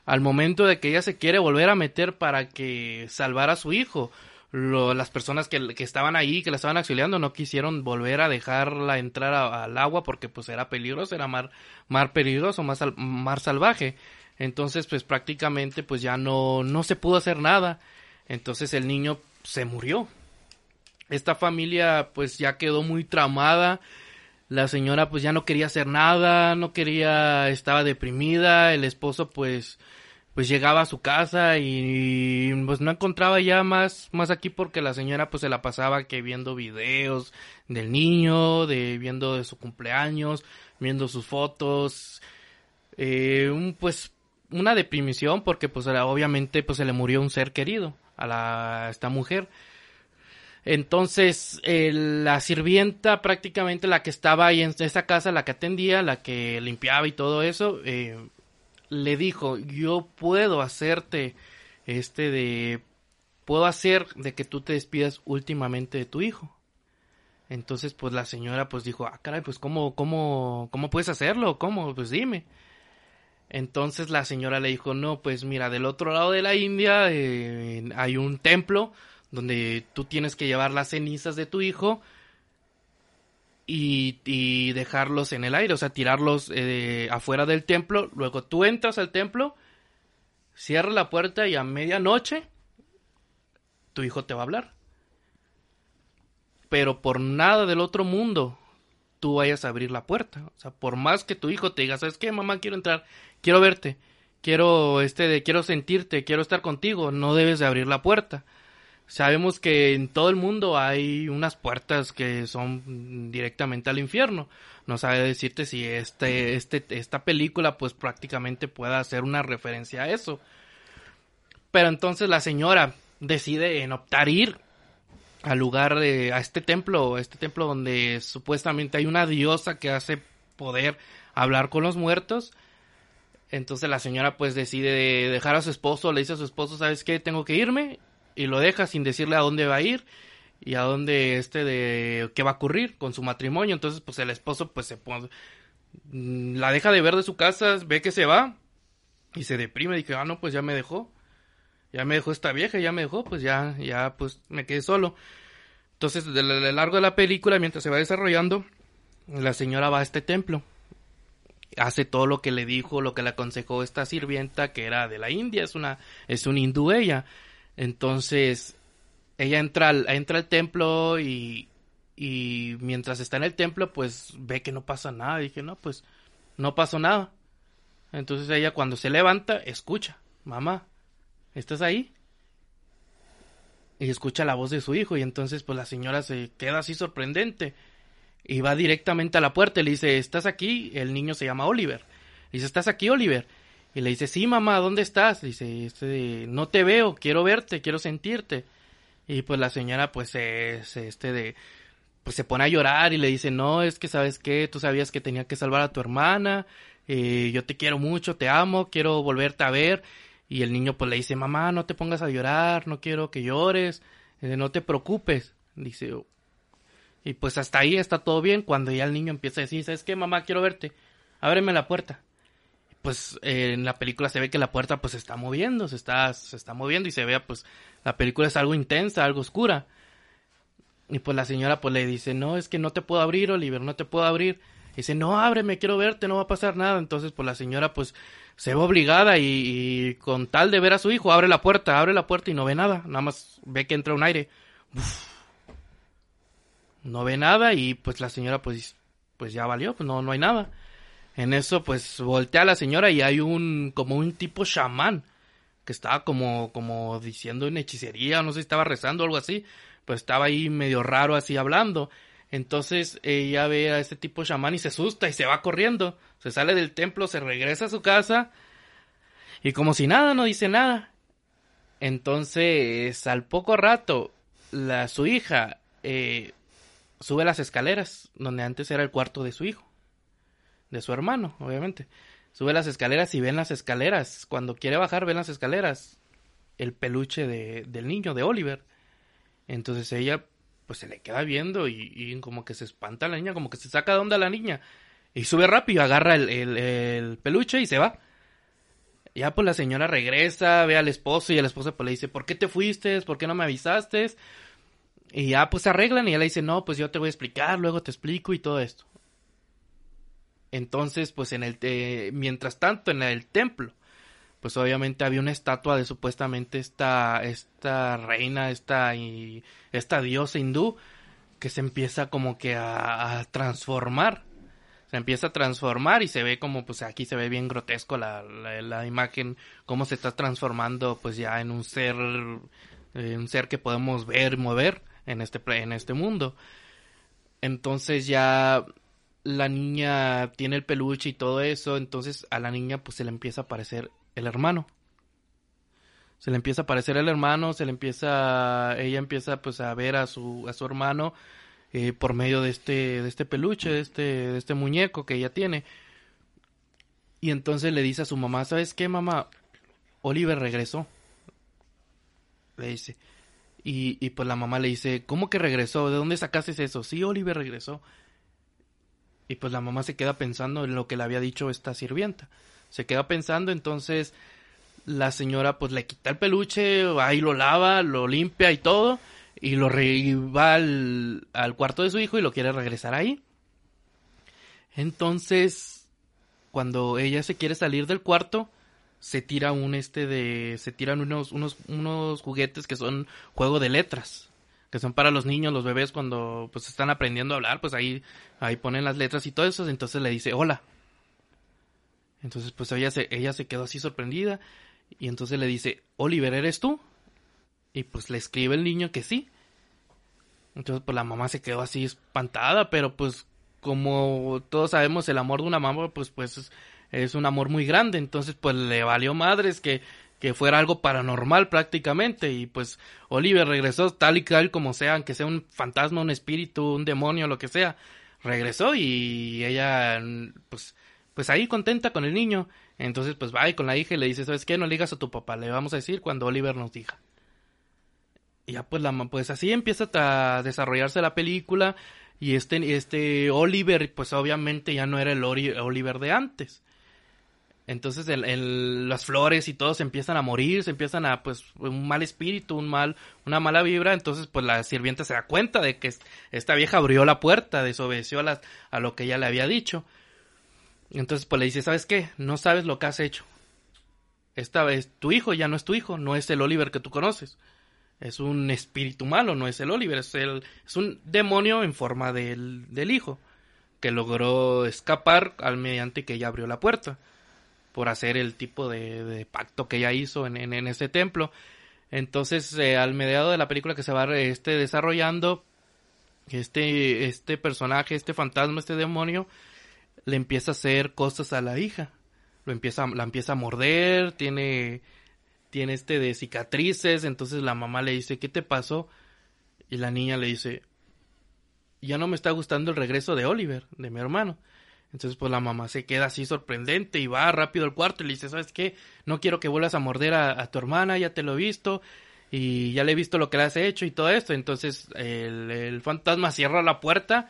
al momento de que ella se quiere volver a meter para que salvara a su hijo. Lo- las personas que, que estaban ahí, que la estaban auxiliando, no quisieron volver a dejarla entrar al agua porque pues era peligroso, era mar, mar peligroso, mar, mar salvaje. Entonces pues prácticamente pues ya no, no se pudo hacer nada. Entonces el niño se murió. Esta familia pues ya quedó muy traumada. La señora pues ya no quería hacer nada, no quería, estaba deprimida, el esposo pues pues llegaba a su casa y, pues no encontraba ya más más aquí porque la señora pues se la pasaba que viendo videos del niño, de viendo de su cumpleaños, viendo sus fotos, eh, un, pues una deprimición porque pues obviamente pues se le murió un ser querido a la esta mujer. Entonces, la sirvienta, prácticamente la que estaba ahí en esa casa, la que atendía, la que limpiaba y todo eso, eh, le dijo, yo puedo hacerte, este de, puedo hacer de que tú te despidas últimamente de tu hijo. Entonces, pues la señora pues dijo, ah, caray, pues cómo, cómo, cómo puedes hacerlo, cómo, pues dime. Entonces la señora le dijo, no, pues mira, del otro lado de la India eh, hay un templo donde tú tienes que llevar las cenizas de tu hijo y, dejarlos en el aire, o sea, tirarlos eh, afuera del templo. Luego tú entras al templo, cierras la puerta y a medianoche tu hijo te va a hablar. Pero por nada del otro mundo tú vayas a abrir la puerta. O sea, por más que tu hijo te diga, ¿sabes qué, mamá? Quiero entrar, quiero verte, quiero, este, de, quiero sentirte, quiero estar contigo, no debes de abrir la puerta. Sabemos que en todo el mundo hay unas puertas que son directamente al infierno. No sabe decirte si este, este, esta película pues prácticamente pueda hacer una referencia a eso. Pero entonces la señora decide en optar ir al lugar de, a este templo, este templo donde supuestamente hay una diosa que hace poder hablar con los muertos. Entonces la señora pues decide dejar a su esposo, le dice a su esposo, ¿sabes qué? Tengo que irme y lo deja sin decirle a dónde va a ir y a dónde este de qué va a ocurrir con su matrimonio. Entonces pues el esposo pues se pone, mm, la deja de ver de su casa, ve que se va y se deprime, dije, ah no, pues ya me dejó. Ya me dejó esta vieja, ya me dejó, pues ya, ya, pues me quedé solo. Entonces, de lo largo de la película, mientras se va desarrollando, la señora va a este templo. Hace todo lo que le dijo, lo que le aconsejó esta sirvienta, que era de la India, es una, es un hindú ella. Entonces, ella entra al, entra templo y, y mientras está en el templo, pues ve que no pasa nada. dije, no, pues no pasó nada. Entonces ella cuando se levanta, escucha, mamá, ¿estás ahí? Y escucha la voz de su hijo y entonces pues la señora se queda así sorprendente y va directamente a la puerta y le dice, ¿estás aquí? El niño se llama Oliver. Le dice, ¿estás aquí, Oliver? Y le dice, sí, mamá, ¿dónde estás? Le dice, este, no te veo, quiero verte, quiero sentirte. Y pues la señora pues se, este de, pues se pone a llorar y le dice, no, es que sabes qué, tú sabías que tenía que salvar a tu hermana, eh, yo te quiero mucho, te amo, quiero volverte a ver. Y el niño pues le dice, mamá, no te pongas a llorar, no quiero que llores, eh, no te preocupes. Dice, y pues hasta ahí está todo bien cuando ya el niño empieza a decir, ¿sabes qué, mamá? Quiero verte, ábreme la puerta. Pues eh, en la película se ve que la puerta pues se está moviendo, se está, se está moviendo y se ve pues la película es algo intensa, algo oscura. Y pues la señora pues le dice, no, es que no te puedo abrir, Oliver, no te puedo abrir. Y dice, no, ábreme, quiero verte, no va a pasar nada. Entonces pues la señora pues se ve obligada y, y con tal de ver a su hijo, abre la puerta, abre la puerta y no ve nada. Nada más ve que entra un aire. Uf. No ve nada y pues la señora pues, pues ya valió, pues no, no hay nada. En eso pues voltea a la señora y hay un, como un tipo chamán que estaba como, como diciendo en hechicería, no sé si estaba rezando o algo así, pues estaba ahí medio raro así hablando. Entonces ella ve a este tipo chamán y se asusta y se va corriendo. Se sale del templo, se regresa a su casa y como si nada, no dice nada. Entonces, al poco rato, la, su hija eh, sube las escaleras, donde antes era el cuarto de su hijo, de su hermano, obviamente. Sube las escaleras y ven las escaleras. Cuando quiere bajar, ven las escaleras. El peluche de, del niño, de Oliver. Entonces ella, pues se le queda viendo y, como que se espanta la niña, como que se saca de onda la niña. Y sube rápido, agarra el, el, el peluche y se va. Ya pues la señora regresa, ve al esposo y el esposo pues le dice, ¿por qué te fuiste? ¿Por qué no me avisaste? Y ya pues arreglan y ella le dice, no, pues yo te voy a explicar, luego te explico y todo esto. Entonces, pues en el, eh, mientras tanto en el templo, pues obviamente había una estatua de supuestamente esta, esta reina, esta, y, esta diosa hindú, que se empieza como que a, transformar. Se empieza a transformar y se ve como, pues aquí se ve bien grotesco la, la, imagen, cómo se está transformando pues ya en un ser, un ser que podemos ver, mover en este, en este mundo. Entonces ya la niña tiene el peluche y todo eso, entonces a la niña pues se le empieza a aparecer el hermano. Se le empieza a aparecer el hermano, se le empieza, ella empieza pues a ver a su, a su hermano eh, por medio de este, de este peluche, de este, de este muñeco que ella tiene. Y entonces le dice a su mamá, ¿sabes qué, mamá? Oliver regresó. Le dice. Y, y pues la mamá le dice, ¿cómo que regresó? ¿De dónde sacaste eso? Sí, Oliver regresó. Y pues la mamá se queda pensando en lo que le había dicho esta sirvienta. Se queda pensando, entonces la señora pues le quita el peluche, ahí lo lava, lo limpia y todo, y lo re- va al, al cuarto de su hijo y lo quiere regresar ahí. Entonces, cuando ella se quiere salir del cuarto, se tira un este de, se tiran unos, unos, unos juguetes que son juego de letras, que son para los niños, los bebés cuando pues están aprendiendo a hablar, pues ahí, ahí ponen las letras y todo eso, entonces le dice hola. Entonces pues ella se, ella se quedó así sorprendida y entonces le dice, Oliver, ¿eres tú? Y pues le escribe el niño que sí. Entonces pues la mamá se quedó así espantada, pero pues como todos sabemos el amor de una mamá pues pues es, un amor muy grande, entonces pues le valió madres que que fuera algo paranormal prácticamente y pues Oliver regresó tal y tal como sea, aunque sea un fantasma, un espíritu, un demonio, lo que sea, regresó y ella pues pues ahí contenta con el niño, entonces pues va y con la hija y le dice, ¿sabes qué? No le a tu papá, le vamos a decir cuando Oliver nos diga. Y ya pues la pues así empieza a desarrollarse la película y este este Oliver pues obviamente ya no era el Oliver de antes. Entonces el, el- las flores y todo se empiezan a morir, se empiezan a, pues, un mal espíritu, un mal, una mala vibra. Entonces, pues la sirvienta se da cuenta de que es- esta vieja abrió la puerta, desobedeció a, las- a lo que ella le había dicho. Entonces, pues le dice, ¿sabes qué? No sabes lo que has hecho. Esta vez tu hijo ya no es tu hijo, no es el Oliver que tú conoces. Es un espíritu malo, no es el Oliver, es, el, es un demonio en forma del, del hijo, que logró escapar al mediante que ella abrió la puerta por hacer el tipo de, pacto que ella hizo en, en, en ese templo. Entonces, eh, al mediado de la película que se va este, desarrollando, este, este personaje, este fantasma, este demonio, le empieza a hacer cosas a la hija. Lo empieza, la empieza a morder, tiene, tiene este de cicatrices, entonces la mamá le dice, ¿qué te pasó? Y la niña le dice, ya no me está gustando el regreso de Oliver, de mi hermano. Entonces, pues la mamá se queda así sorprendente y va rápido al cuarto y le dice, ¿sabes qué? No quiero que vuelvas a morder a, tu hermana, ya te lo he visto y ya le he visto lo que le has hecho y todo esto. Entonces, el, fantasma cierra la puerta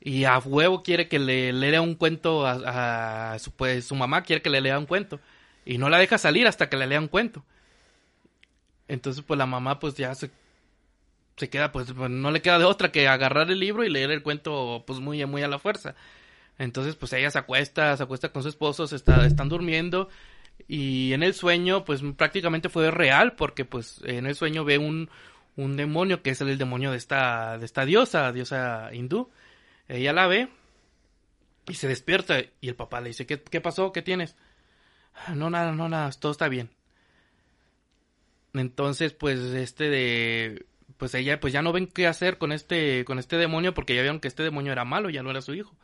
y a huevo quiere que le, le lea un cuento a, su, pues, su mamá, quiere que le lea un cuento y no la deja salir hasta que le lea un cuento. Entonces, pues la mamá, pues ya se se queda, pues, pues, no le queda de otra que agarrar el libro y leer el cuento, pues, muy, muy a la fuerza. Entonces, pues, ella se acuesta, se acuesta con su esposo, se está, están durmiendo, y en el sueño, pues, prácticamente fue real, porque, pues, en el sueño ve un, un demonio, que es el demonio de esta, de esta diosa, diosa hindú. Ella la ve, y se despierta, y el papá le dice, ¿qué, qué pasó? ¿Qué tienes? "Ah, No, nada, no, nada, todo está bien. Entonces, pues, este de pues ella pues ya no ven qué hacer con este con este demonio porque ya vieron que este demonio era malo, ya no era su hijo.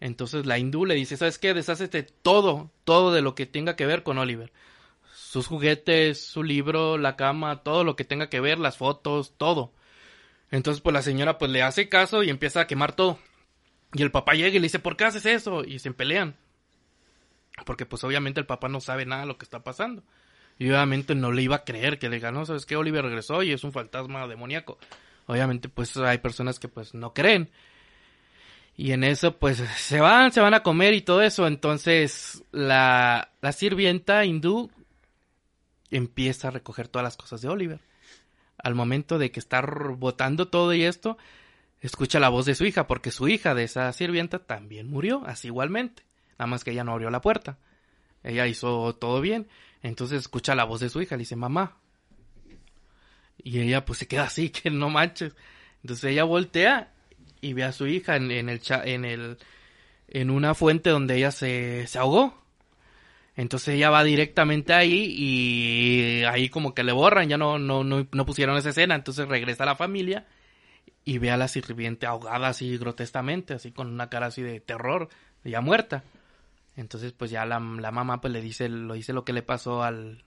Entonces la hindú le dice, "¿Sabes qué? Deshacete todo, todo de lo que tenga que ver con Oliver. Sus juguetes, su libro, la cama, todo lo que tenga que ver, las fotos, todo." Entonces pues la señora pues le hace caso y empieza a quemar todo. Y el papá llega y le dice, "¿Por qué haces eso?" y se pelean. Porque pues obviamente el papá no sabe nada de lo que está pasando. Y obviamente no le iba a creer que le diga, no, sabes que Oliver regresó y es un fantasma demoníaco. Obviamente, pues hay personas que pues no creen. Y en eso, pues se van, se van a comer y todo eso. Entonces, la, la sirvienta hindú empieza a recoger todas las cosas de Oliver. Al momento de que está botando todo y esto, escucha la voz de su hija, porque su hija de esa sirvienta también murió, así igualmente. Nada más que ella no abrió la puerta. Ella hizo todo bien. Entonces escucha la voz de su hija, le dice, mamá. Y ella pues se queda así, que no manches. Entonces ella voltea y ve a su hija en, el en el en una fuente donde ella se, se ahogó. Entonces ella va directamente ahí y ahí como que le borran, ya no, no, no, no pusieron esa escena, entonces regresa a la familia y ve a la sirviente ahogada así grotescamente, así con una cara así de terror, ya muerta. Entonces pues ya la, la mamá pues le dice, lo dice lo que le pasó al,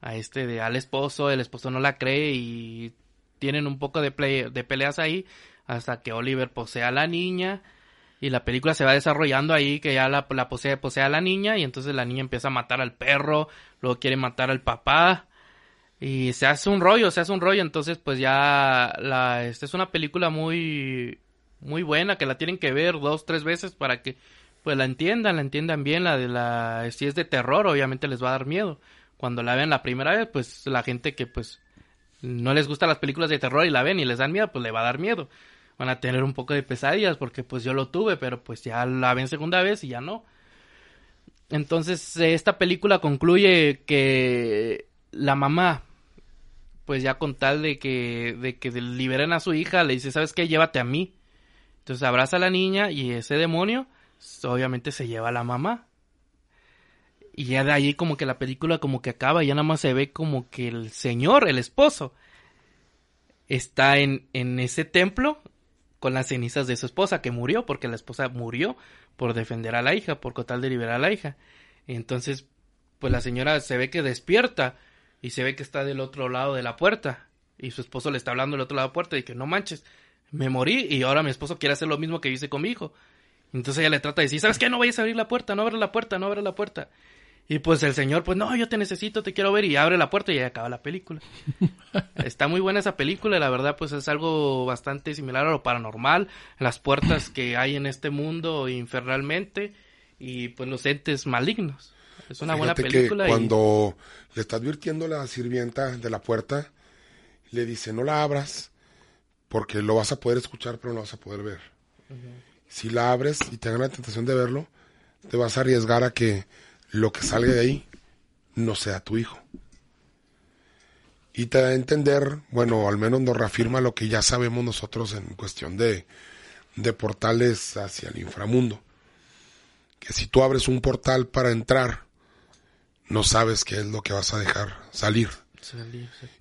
a este, de, al esposo, el esposo no la cree y tienen un poco de, play- de peleas ahí hasta que Oliver posee a la niña y la película se va desarrollando ahí que ya la, la posee, posee a la niña y entonces la niña empieza a matar al perro, luego quiere matar al papá y se hace un rollo, se hace un rollo, entonces pues ya la, esta es una película muy, muy buena que la tienen que ver dos, tres veces para que pues la entiendan, la entiendan bien, la de la, si es de terror obviamente les va a dar miedo. Cuando la vean la primera vez, pues la gente que pues no les gustan las películas de terror y la ven y les dan miedo, pues le va a dar miedo. Van a tener un poco de pesadillas porque pues yo lo tuve, pero pues ya la ven segunda vez y ya no. Entonces eh, esta película concluye que la mamá, pues ya con tal de que, de que liberen a su hija, le dice, ¿sabes qué? Llévate a mí. Entonces abraza a la niña y ese demonio obviamente se lleva a la mamá. Y ya de ahí como que la película como que acaba y ya nada más se ve como que el señor, el esposo, está en, en ese templo con las cenizas de su esposa que murió porque la esposa murió por defender a la hija, por tal de liberar a la hija. Entonces, pues la señora se ve que despierta y se ve que está del otro lado de la puerta y su esposo le está hablando del otro lado de la puerta y que no manches, me morí y ahora mi esposo quiere hacer lo mismo que hice con mi hijo. Entonces ella le trata de decir, ¿sabes qué? No vayas a abrir la puerta, no abres la puerta, no abres la puerta. Y pues el señor, pues no, yo te necesito, te quiero ver y abre la puerta y ahí acaba la película. Está muy buena esa película, la verdad pues es algo bastante similar a lo paranormal, las puertas que hay en este mundo infernalmente y pues los entes malignos. Es una buena que película y cuando le está advirtiendo la sirvienta de la puerta, le dice, no la abras, porque lo vas a poder escuchar, pero no lo vas a poder ver. Si la abres y te hagan la tentación de verlo, te vas a arriesgar a que lo que salga de ahí no sea tu hijo. Y te da a entender, bueno, al menos nos reafirma lo que ya sabemos nosotros en cuestión de, de portales hacia el inframundo. Que si tú abres un portal para entrar, no sabes qué es lo que vas a dejar salir.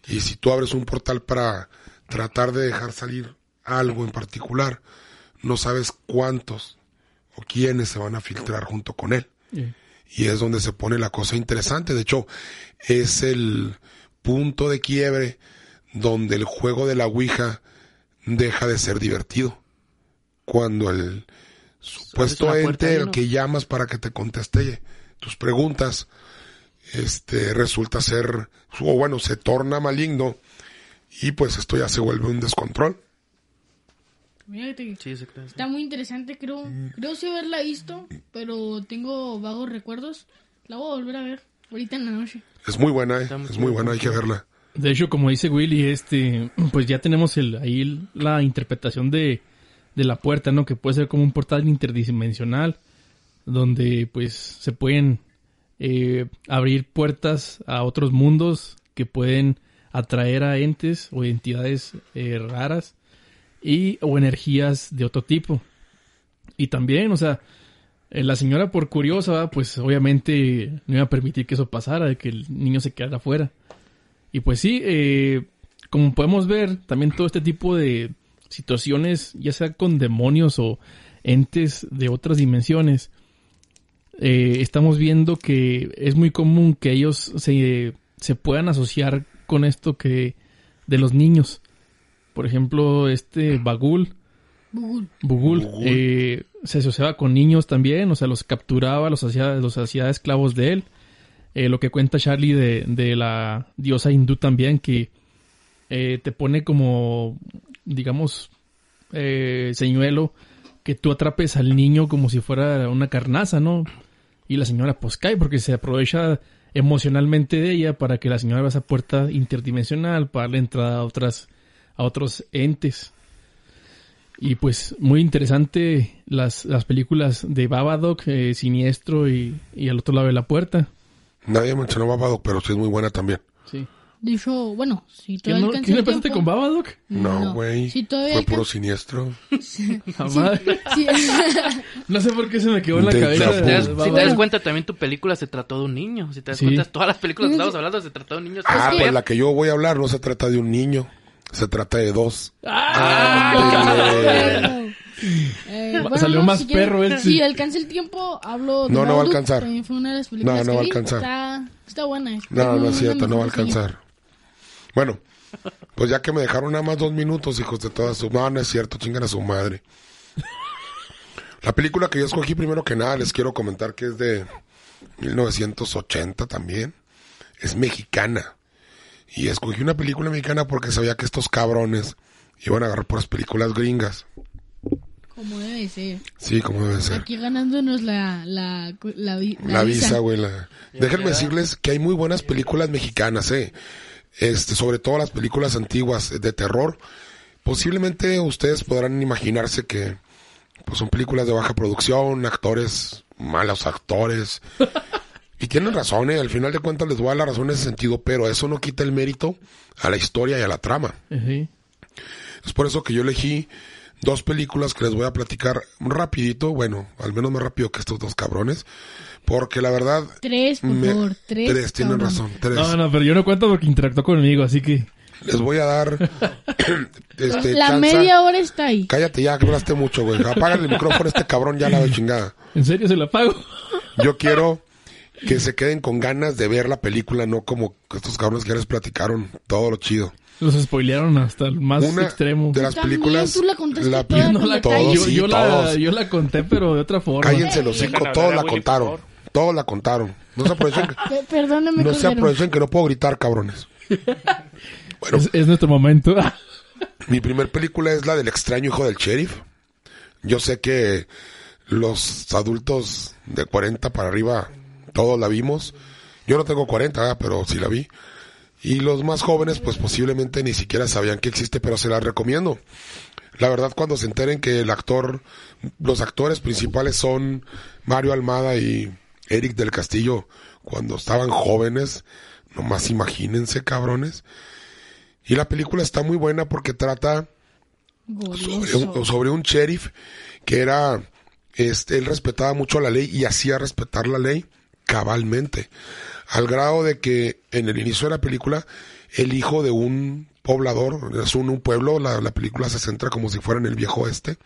Y si tú abres un portal para tratar de dejar salir algo en particular, no sabes cuántos o quiénes se van a filtrar junto con él. Y es donde se pone la cosa interesante. De hecho, es el punto de quiebre donde el juego de la Ouija deja de ser divertido. Cuando el supuesto ente el que llamas para que te conteste tus preguntas, este resulta ser, o bueno, se torna maligno y pues esto ya se vuelve un descontrol. Fíjate, Sí. Está muy interesante, creo. Creo sí haberla visto, pero tengo vagos recuerdos. La voy a volver a ver ahorita en la noche. Es muy buena, ¿eh? Es muy buena, hay que verla. De hecho, como dice Willy, este, pues ya tenemos el, ahí el- la interpretación de, de la puerta, ¿no? Que puede ser como un portal interdimensional, donde pues se pueden eh, abrir puertas a otros mundos que pueden atraer a entes o entidades eh, raras y o energías de otro tipo. Y también, o sea, eh, la señora por curiosa, pues obviamente no iba a permitir que eso pasara, de que el niño se quedara afuera. Y pues sí, eh, como podemos ver, también todo este tipo de situaciones, ya sea con demonios o entes de otras dimensiones, eh, estamos viendo que es muy común que ellos se, se puedan asociar con esto que de los niños. Por ejemplo, este Bagul, Bugul. Bugul, Bugul. eh, se asociaba con niños también, o sea, los capturaba, los hacía, los hacía esclavos de él. Eh, lo que cuenta Charlie de, de la diosa hindú también, que eh, te pone como, digamos, eh, señuelo, que tú atrapes al niño como si fuera una carnaza, ¿no? Y la señora pues cae porque se aprovecha emocionalmente de ella para que la señora abra esa puerta interdimensional para darle entrada a otras a otros entes. Y pues muy interesante las, las películas de Babadook, eh, Siniestro y, y al otro lado de la puerta. Nadie mencionó Babadook, pero sí es muy buena también. Sí. De hecho, bueno, si ¿Qué, todavía no, alcanza ¿qué el le pasaste tiempo- con Babadook? No, güey. Si todavía Fue puro siniestro. La madre. Sí. No sé por qué se me quedó en la De- cabeza. Si te, das, de si te das cuenta, también tu película se trató de un niño. Si te das Sí. cuenta, todas las películas que estamos hablando se trató de un niño. Ah, pues la que yo voy a hablar no se trata de un niño. Se trata de dos. Eh, Ma- salió más si quiere- perro él, sí. Si alcanza el tiempo, hablo de No, no va a alcanzar. Fue una de las películas No, no que va a alcanzar. Está, está buena. es No, no es cierto, no va a alcanzar. Bueno, pues ya que me dejaron nada más dos minutos, hijos de todas su... No, no es cierto, chingan a su madre. La película que yo escogí primero que nada, les quiero comentar que es de 1980 también. Es mexicana. Y escogí una película mexicana porque sabía que estos cabrones iban a agarrar puras películas gringas. Como debe ser. Sí, como debe ser. Aquí ganándonos la, la, la, vi- La visa, güey. la- Déjenme decirles que hay muy buenas películas mexicanas, eh. Este, sobre todo las películas antiguas de terror. Posiblemente ustedes podrán imaginarse que pues son películas de baja producción, actores, malos actores. Y tienen razón, eh. Al final de cuentas les voy a dar la razón en ese sentido, pero eso no quita el mérito a la historia y a la trama. Es por eso que yo elegí dos películas que les voy a platicar rapidito, bueno, al menos más rápido que estos dos cabrones, porque la verdad... Tres, por me- favor. Tres. tienen cabrón. razón, tres. No, no, pero yo no cuento porque interactuó conmigo, así que... Les voy a dar... este, la chanza. media hora está ahí. Cállate ya, que hablaste mucho, güey. Apaga el micrófono a este cabrón ya la chingada. ¿En serio se la pago? Yo quiero que se queden con ganas de ver la película, no como estos cabrones que ya les platicaron todo lo chido. Los spoilearon hasta el más Una extremo. de las También películas... tú la contaste la- toda No con la detalle. todos, yo, sí, yo la, todos. yo la conté, pero de otra forma. Cállense los cinco, todos la Willy, contaron. Todos la contaron. No se aprovechen, Pe- Perdóname, no se aprovechen que no puedo gritar, cabrones. Bueno, Es, es nuestro momento. mi primer película es la del extraño hijo del sheriff. Yo sé que los adultos de 40 para arriba todos la vimos. Yo no tengo 40, ¿verdad? pero sí la vi. Y los más jóvenes, pues posiblemente ni siquiera sabían que existe, pero se la recomiendo. La verdad, cuando se enteren que el actor, los actores principales son Mario Almada y Eric del Castillo, cuando estaban jóvenes, nomás imagínense, cabrones. Y la película está muy buena porque trata sobre un, sobre un sheriff que era, este, él respetaba mucho la ley y hacía respetar la ley cabalmente, al grado de que en el inicio de la película el hijo de un poblador, es un, pueblo, la, la película se centra como si fuera en el viejo oeste,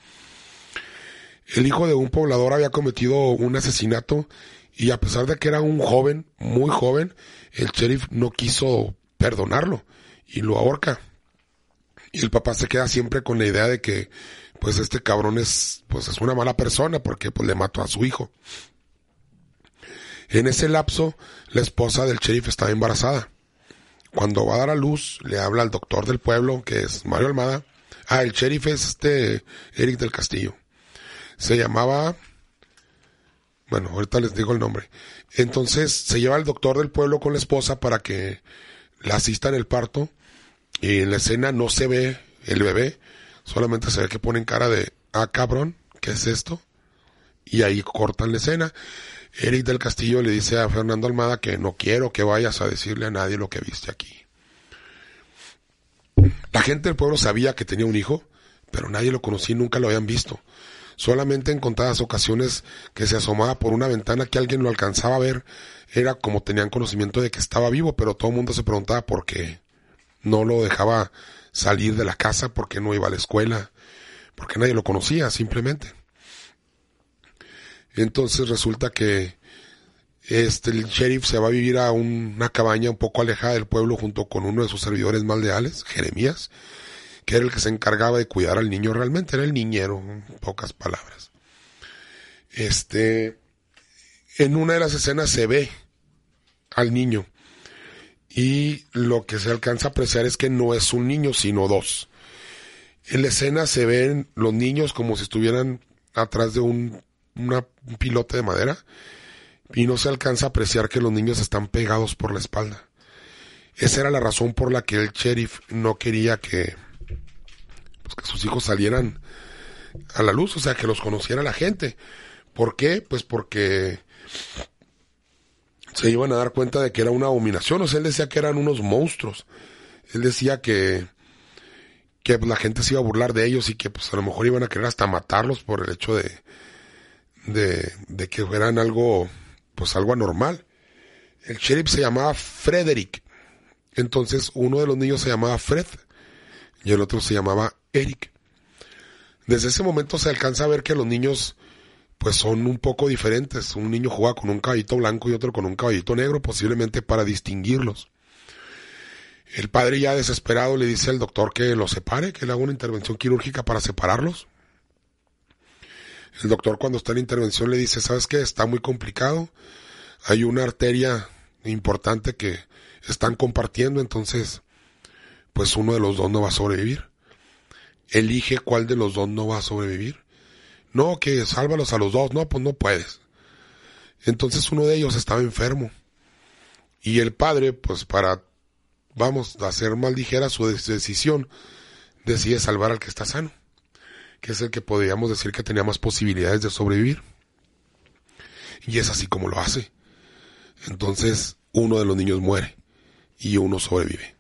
el hijo de un poblador había cometido un asesinato y a pesar de que era un joven, muy joven, el sheriff no quiso perdonarlo y lo ahorca. Y el papá se queda siempre con la idea de que, pues este cabrón es, pues es una mala persona porque pues le mató a su hijo. En ese lapso, la esposa del sheriff estaba embarazada. Cuando va a dar a luz, le habla al doctor del pueblo, que es Mario Almada. Ah, el sheriff es este Eric del Castillo. Se llamaba, bueno, ahorita les digo el nombre. Entonces se lleva al doctor del pueblo con la esposa para que la asista en el parto y en la escena no se ve el bebé, solamente se ve que ponen cara de, ah, cabrón, ¿qué es esto? Y ahí cortan la escena. Eric del Castillo le dice a Fernando Almada que no quiero que vayas a decirle a nadie lo que viste aquí. La gente del pueblo sabía que tenía un hijo, pero nadie lo conocía y nunca lo habían visto. Solamente en contadas ocasiones que se asomaba por una ventana que alguien lo alcanzaba a ver, era como tenían conocimiento de que estaba vivo, pero todo el mundo se preguntaba por qué no lo dejaba salir de la casa, por qué no iba a la escuela, porque nadie lo conocía simplemente. Entonces resulta que este el sheriff se va a vivir a un- una cabaña un poco alejada del pueblo junto con uno de sus servidores más leales, Jeremías, que era el que se encargaba de cuidar al niño realmente, era el niñero, en pocas palabras. Este, en una de las escenas se ve al niño y lo que se alcanza a apreciar es que no es un niño, sino dos. En la escena se ven los niños como si estuvieran atrás de un, una- un pilote de madera y no se alcanza a apreciar que los niños están pegados por la espalda. Esa era la razón por la que el sheriff no quería que, pues, que sus hijos salieran a la luz, o sea, que los conociera la gente. ¿Por qué? Pues porque se iban a dar cuenta de que era una abominación. O sea, él decía que eran unos monstruos. Él decía que, que la gente se iba a burlar de ellos y que pues a lo mejor iban a querer hasta matarlos por el hecho de, de, que fueran algo, pues algo anormal. El sheriff se llamaba Frederick. Entonces uno de los niños se llamaba Fred y el otro se llamaba Eric. Desde ese momento se alcanza a ver que los niños pues son un poco diferentes. Un niño juega con un caballito blanco y otro con un caballito negro, posiblemente para distinguirlos. El padre ya desesperado le dice al doctor que los separe, que le haga una intervención quirúrgica para separarlos. El doctor cuando está en intervención le dice, ¿sabes qué? Está muy complicado. Hay una arteria importante que están compartiendo, entonces, pues uno de los dos no va a sobrevivir. Elige cuál de los dos no va a sobrevivir. No, que sálvalos a los dos. No, pues no puedes. Entonces uno de ellos estaba enfermo. Y el padre, pues para, vamos, a hacer más ligera su decisión, decide salvar al que está sano. Que es el que podríamos decir que tenía más posibilidades de sobrevivir. Y es así como lo hace. Entonces uno de los niños muere y uno sobrevive.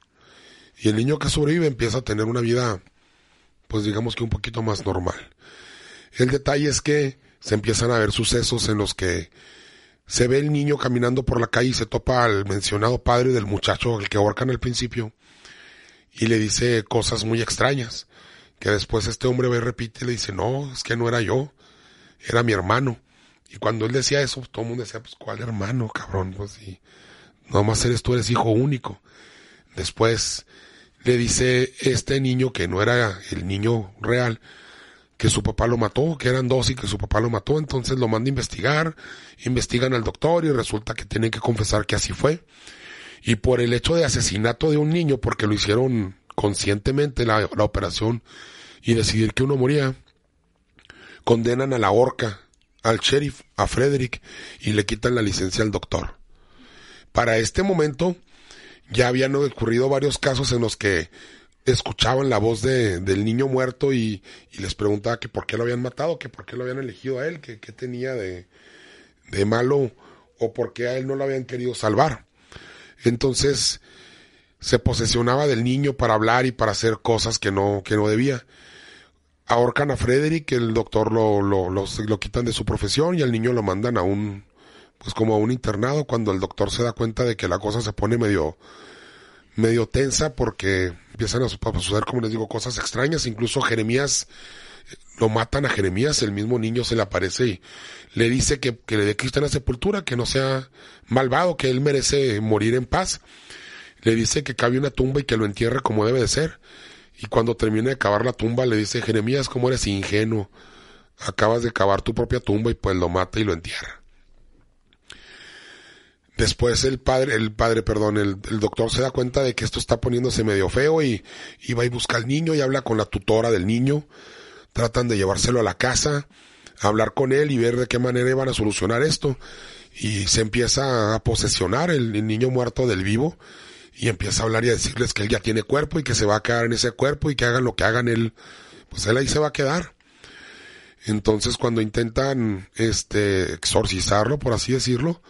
Y el niño que sobrevive empieza a tener una vida, pues digamos que un poquito más normal. El detalle es que se empiezan a ver sucesos en los que se ve el niño caminando por la calle y se topa al mencionado padre del muchacho al que ahorcan al principio y le dice cosas muy extrañas que después este hombre y repite y le dice no, es que no era yo, era mi hermano. Y cuando él decía eso, todo el mundo decía, pues ¿cuál hermano, cabrón? Pues sí, nomás eres tú, eres hijo único. Después le dice este niño que no era el niño real, que su papá lo mató, que eran dos y que su papá lo mató, entonces lo manda a investigar, investigan al doctor y resulta que tienen que confesar que así fue. Y por el hecho de asesinato de un niño, porque lo hicieron conscientemente la, operación y decidir que uno moría, condenan a la horca al sheriff, a Frederick, y le quitan la licencia al doctor. Para este momento ya habían ocurrido varios casos en los que escuchaban la voz de, del niño muerto y, y, les preguntaba que por qué lo habían matado, que por qué lo habían elegido a él, que qué tenía de, de malo o por qué a él no lo habían querido salvar. Entonces se posesionaba del niño para hablar y para hacer cosas que no, que no debía. Ahorcan a Frederick, el doctor lo, lo, lo, lo quitan de su profesión y al niño lo mandan a un, pues como a un internado cuando el doctor se da cuenta de que la cosa se pone medio, medio tensa porque empiezan a suceder, como les digo, cosas extrañas. Incluso Jeremías, lo matan a Jeremías, el mismo niño se le aparece y le dice que, que le dé cristiana sepultura, que no sea malvado, que él merece morir en paz. Le dice que cabe una tumba y que lo entierre como debe de ser. Y cuando termina de cavar la tumba le dice, Jeremías, ¿cómo eres ingenuo? Acabas de cavar tu propia tumba y pues lo mata y lo entierra. Después el padre, el padre, perdón, el, doctor se da cuenta de que esto está poniéndose medio feo y, y va y busca al niño y habla con la tutora del niño. Tratan de llevárselo a la casa, hablar con él y ver de qué manera iban a solucionar esto. Y se empieza a posesionar el niño muerto del vivo y empieza a hablar y a decirles que él ya tiene cuerpo y que se va a quedar en ese cuerpo y que hagan lo que hagan él, pues él ahí se va a quedar. Entonces cuando intentan, este, exorcizarlo, por así decirlo,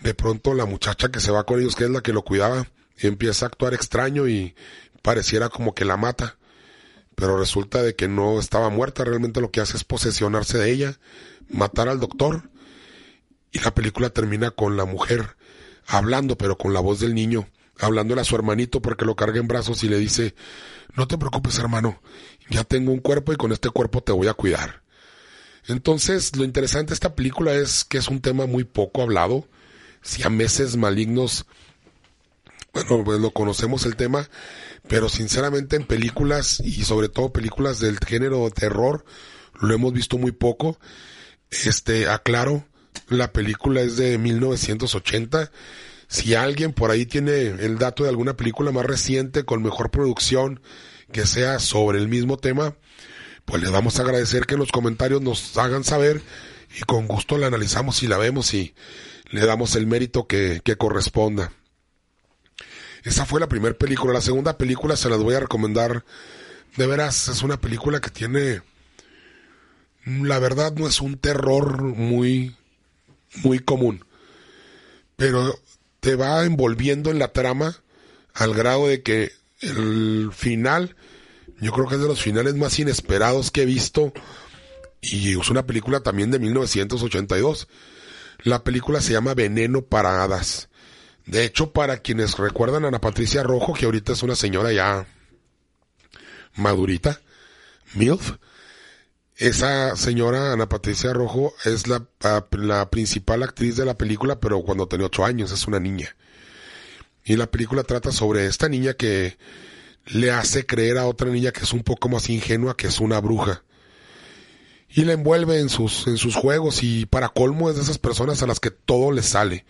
de pronto la muchacha que se va con ellos, que es la que lo cuidaba, empieza a actuar extraño y pareciera como que la mata. Pero resulta de que no estaba muerta, realmente lo que hace es posesionarse de ella, matar al doctor. Y la película termina con la mujer hablando, pero con la voz del niño, hablándole a su hermanito porque lo carga en brazos y le dice, no te preocupes hermano, ya tengo un cuerpo y con este cuerpo te voy a cuidar. Entonces, lo interesante de esta película es que es un tema muy poco hablado, si a meses malignos, bueno, pues lo conocemos el tema, pero sinceramente en películas y sobre todo películas del género terror lo hemos visto muy poco. Este, aclaro, la película es de 1980. Si alguien por ahí tiene el dato de alguna película más reciente con mejor producción que sea sobre el mismo tema, pues les vamos a agradecer que en los comentarios nos hagan saber y con gusto la analizamos y la vemos y le damos el mérito que, que corresponda. Esa fue la primera película. La segunda película se las voy a recomendar. De veras, es una película que tiene... La verdad no es un terror muy, muy común. pero te va envolviendo en la trama al grado de que el final, yo creo que es de los finales más inesperados que he visto y es una película también de 1982. La película se llama Veneno para Hadas. De hecho, para quienes recuerdan a Ana Patricia Rojo, que ahorita es una señora ya madurita, MILF, esa señora Ana Patricia Rojo es la, la principal actriz de la película, pero cuando tenía ocho años, es una niña. Y la película trata sobre esta niña que le hace creer a otra niña que es un poco más ingenua, que es una bruja. Y la envuelve en sus, en sus juegos y para colmo es de esas personas a las que todo les sale.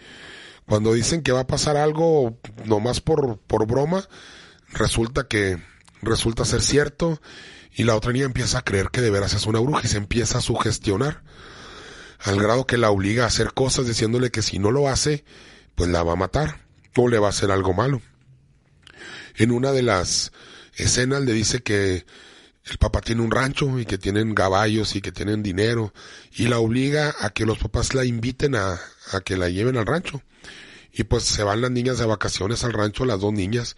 Cuando dicen que va a pasar algo nomás por, por broma, resulta que resulta ser cierto y la otra niña empieza a creer que de veras es una bruja y se empieza a sugestionar al grado que la obliga a hacer cosas diciéndole que si no lo hace, pues la va a matar o le va a hacer algo malo. En una de las escenas le dice que el papá tiene un rancho y que tienen caballos y que tienen dinero y la obliga a que los papás la inviten a, a que la lleven al rancho. Y pues se van las niñas de vacaciones al rancho, las dos niñas.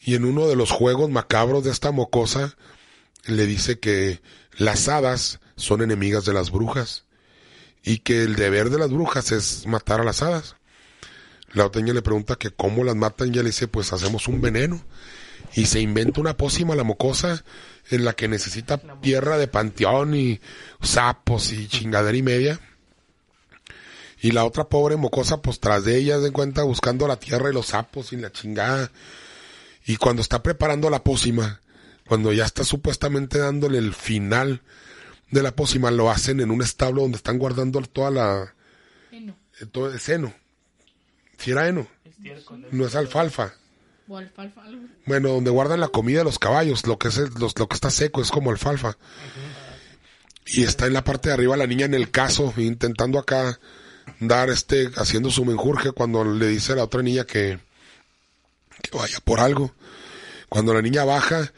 Y en uno de los juegos macabros de esta mocosa, le dice que las hadas son enemigas de las brujas y que el deber de las brujas es matar a las hadas. La oteña le pregunta que cómo las matan y ella le dice pues hacemos un veneno y se inventa una pócima la mocosa en la que necesita tierra de panteón y sapos y chingadera y media. Y la otra pobre mocosa pues tras de ella de cuenta buscando la tierra y los sapos y la chingada. Y cuando está preparando la pócima, cuando ya está supuestamente dándole el final de la pócima, lo hacen en un establo donde están guardando toda la... Heno. eh, todo el seno. Si era heno, no es alfalfa. O alfalfa, algo. Bueno, donde guardan la comida de los caballos, lo que es el- los- lo que está seco es como alfalfa. Y está en la parte de arriba la niña en el caso, intentando acá dar este, haciendo su menjurje cuando le dice a la otra niña que, que vaya por algo. Cuando la niña baja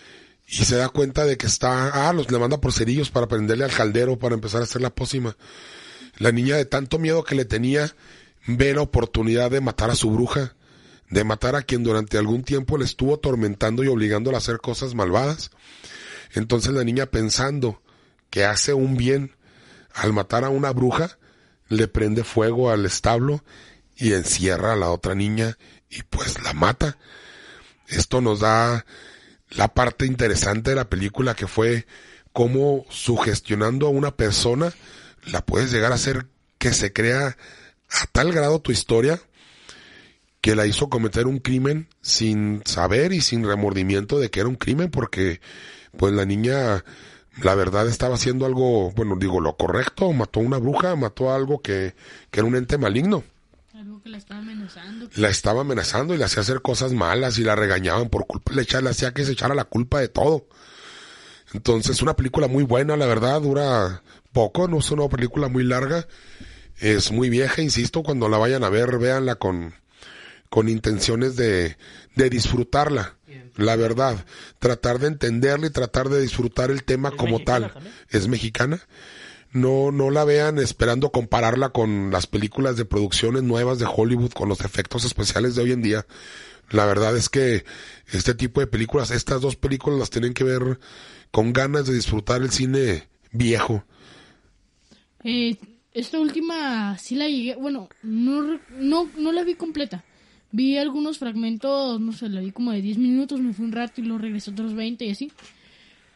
y se da cuenta de que está, ah, los le manda por cerillos para prenderle al caldero para empezar a hacer la pócima. La niña de tanto miedo que le tenía ve la oportunidad de matar a su bruja, de matar a quien durante algún tiempo le estuvo atormentando y obligándola a hacer cosas malvadas. Entonces la niña pensando que hace un bien al matar a una bruja, le prende fuego al establo y encierra a la otra niña y pues la mata. Esto nos da la parte interesante de la película que fue cómo sugestionando a una persona la puedes llegar a hacer que se crea a tal grado tu historia que la hizo cometer un crimen sin saber y sin remordimiento de que era un crimen porque pues la niña la verdad estaba haciendo algo, bueno, digo lo correcto, mató a una bruja, mató a algo que, que era un ente maligno. Algo que la estaba amenazando. La estaba amenazando y le hacía hacer cosas malas y la regañaban por culpa, le, echa- le hacía que se echara la culpa de todo. Entonces, una película muy buena, la verdad, dura poco, no es una película muy larga, es muy vieja, insisto, cuando la vayan a ver, véanla con, con intenciones de, de disfrutarla, la verdad, tratar de entenderla y tratar de disfrutar el tema ¿Es como mexicana tal. también? Es mexicana. No, no la vean esperando compararla con las películas de producciones nuevas de Hollywood, con los efectos especiales de hoy en día. La verdad es que este tipo de películas, estas dos películas las tienen que ver con ganas de disfrutar el cine viejo. Eh, esta última sí la llegué, bueno, no, no, no la vi completa. Vi algunos fragmentos, no sé, la vi como de 10 minutos, me fui un rato y luego regresé otros 20 y así.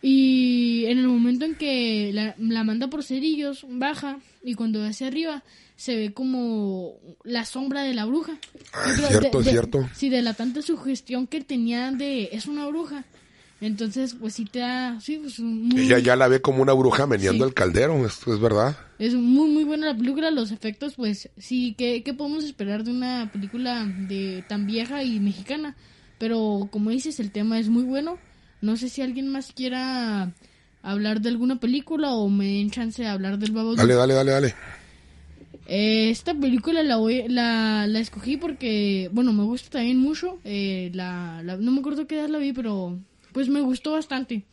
Y en el momento en que la, la manda por cerillos, baja y cuando ve hacia arriba se ve como la sombra de la bruja. Ah, es Pero cierto, de- cierto. Sí, de la tanta sugestión que tenía de es una bruja. Entonces, pues sí te da, sí, pues muy, Ella ya la ve como una bruja meneando Sí. el caldero, esto es verdad. es muy muy buena la película, los efectos, pues sí, ¿qué, qué podemos esperar de una película de tan vieja y mexicana? Pero como dices, el tema es muy bueno. No sé si alguien más quiera hablar de alguna película o me den chance de hablar del Babadook. Dale, dale, dale, dale. Eh, esta película la, voy- la, la escogí porque, bueno, me gusta también mucho. eh, la, la- no me acuerdo qué edad la vi, pero pues me gustó bastante.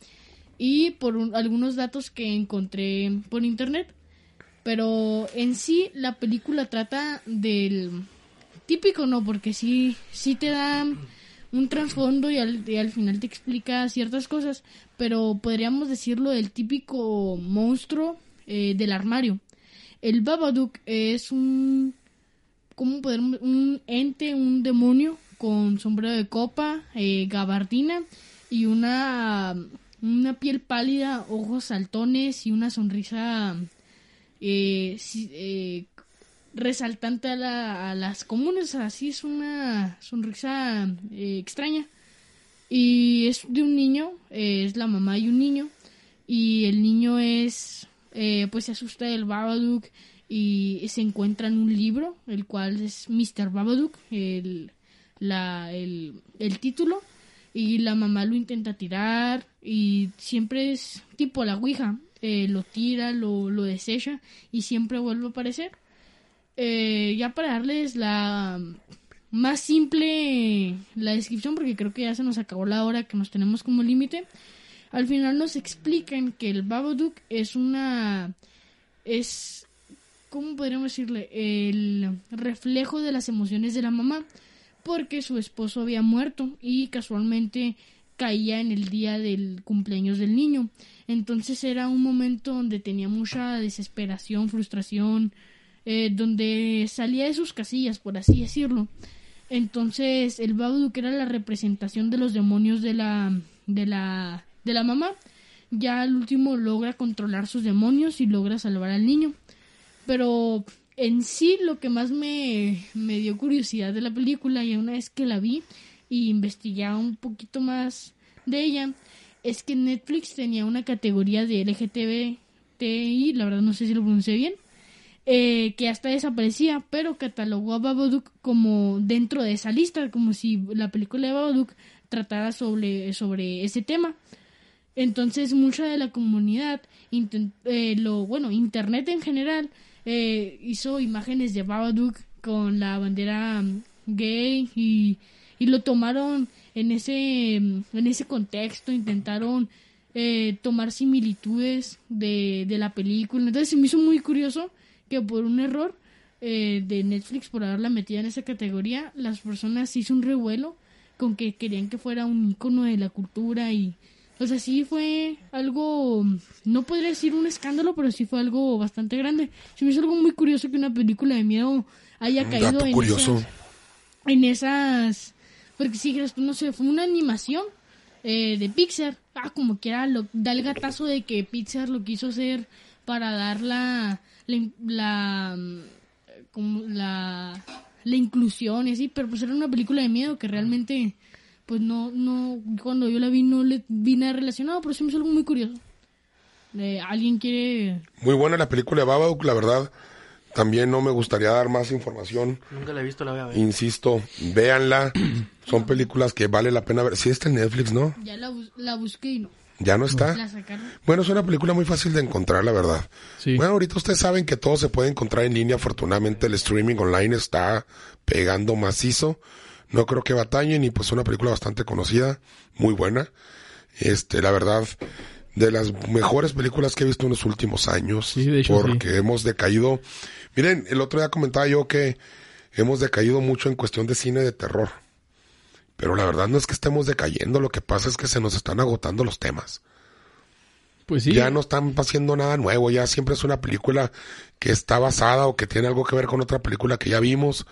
Y por un- algunos datos que encontré por internet. Pero en sí la película trata del, típico no, porque sí, sí te da un trasfondo y al, final te explica ciertas cosas, pero podríamos decirlo del típico monstruo eh, del armario. El Babadook es un, ¿cómo podemos? Un ente, un demonio con sombrero de copa, eh, gabardina y una, una piel pálida, ojos saltones y una sonrisa eh, resaltante a, la- a las comunes. Así es una sonrisa eh, extraña. Y es de un niño, eh, es la mamá y un niño. Y el niño es, eh, pues se asusta del Babadook y se encuentra en un libro, el cual es Mr. Babadook, el, la, el, el título. Y la mamá lo intenta tirar y siempre es tipo la Ouija. eh, lo tira, lo, lo desecha y siempre vuelve a aparecer. Eh, ya para darles la más simple la descripción, porque creo que ya se nos acabó la hora que nos tenemos como límite. Al final nos explican que el Babadook es una. es. ¿Cómo podríamos decirle? El reflejo de las emociones de la mamá. Porque su esposo había muerto y casualmente caía en el día del cumpleaños del niño. Entonces era un momento donde tenía mucha desesperación, frustración, eh, donde salía de sus casillas, por así decirlo. Entonces el Babadook era la representación de los demonios de la de la de la mamá. Ya al último logra controlar sus demonios y logra salvar al niño. Pero en sí lo que más me, me dio curiosidad de la película y una vez que la vi y investigué un poquito más de ella es que Netflix tenía una categoría de LGTBTI, la verdad no sé si lo pronuncié bien, eh, que hasta desaparecía, pero catalogó a Babadook como dentro de esa lista, como si la película de Babadook tratara sobre, sobre ese tema. Entonces mucha de la comunidad, eh, lo bueno, internet en general, eh, hizo imágenes de Babadook con la bandera mm, gay y, y lo tomaron en ese, mm, en ese contexto, intentaron eh, tomar similitudes de, de la película. Entonces se me hizo muy curioso que por un error eh, de Netflix, por haberla metida en esa categoría, las personas hizo un revuelo con que querían que fuera un icono de la cultura y o sea, sí fue algo, no podría decir un escándalo, pero sí fue algo bastante grande. Se me hizo algo muy curioso que una película de miedo haya Un caído en curioso. esas, en esas, porque si tú, no sé, fue una animación eh, de Pixar. Ah, como quiera, lo, da el gatazo de que Pixar lo quiso hacer para dar la, la, la, mm, como la, la inclusión y así, pero pues era una película de miedo que realmente, pues no, no, cuando yo la vi no le vi nada relacionado, pero sí me hizo algo muy curioso. Eh, ¿Alguien quiere...? Muy buena la película de Babadook, la verdad. También no me gustaría dar más información. Nunca la he visto, la voy a ver. Insisto, véanla. Son películas que vale la pena ver. Sí está en Netflix, ¿no? Ya la, bus- la busqué y no. Ya no está. Bueno, es una película muy fácil de encontrar, la verdad. Sí. Bueno, ahorita ustedes saben que todo se puede encontrar en línea. Afortunadamente el streaming online está pegando macizo. No creo que batañen y pues una película bastante conocida, muy buena. Este, la verdad, de las mejores películas que he visto en los últimos años. Sí, de hecho, porque hemos decaído. Miren, el otro día comentaba yo que hemos decaído mucho en cuestión de cine de terror. Pero la verdad no es que estemos decayendo, lo que pasa es que se nos están agotando los temas. Pues sí. Ya no están haciendo nada nuevo, ya siempre es una película que está basada o que tiene algo que ver con otra película que ya vimos.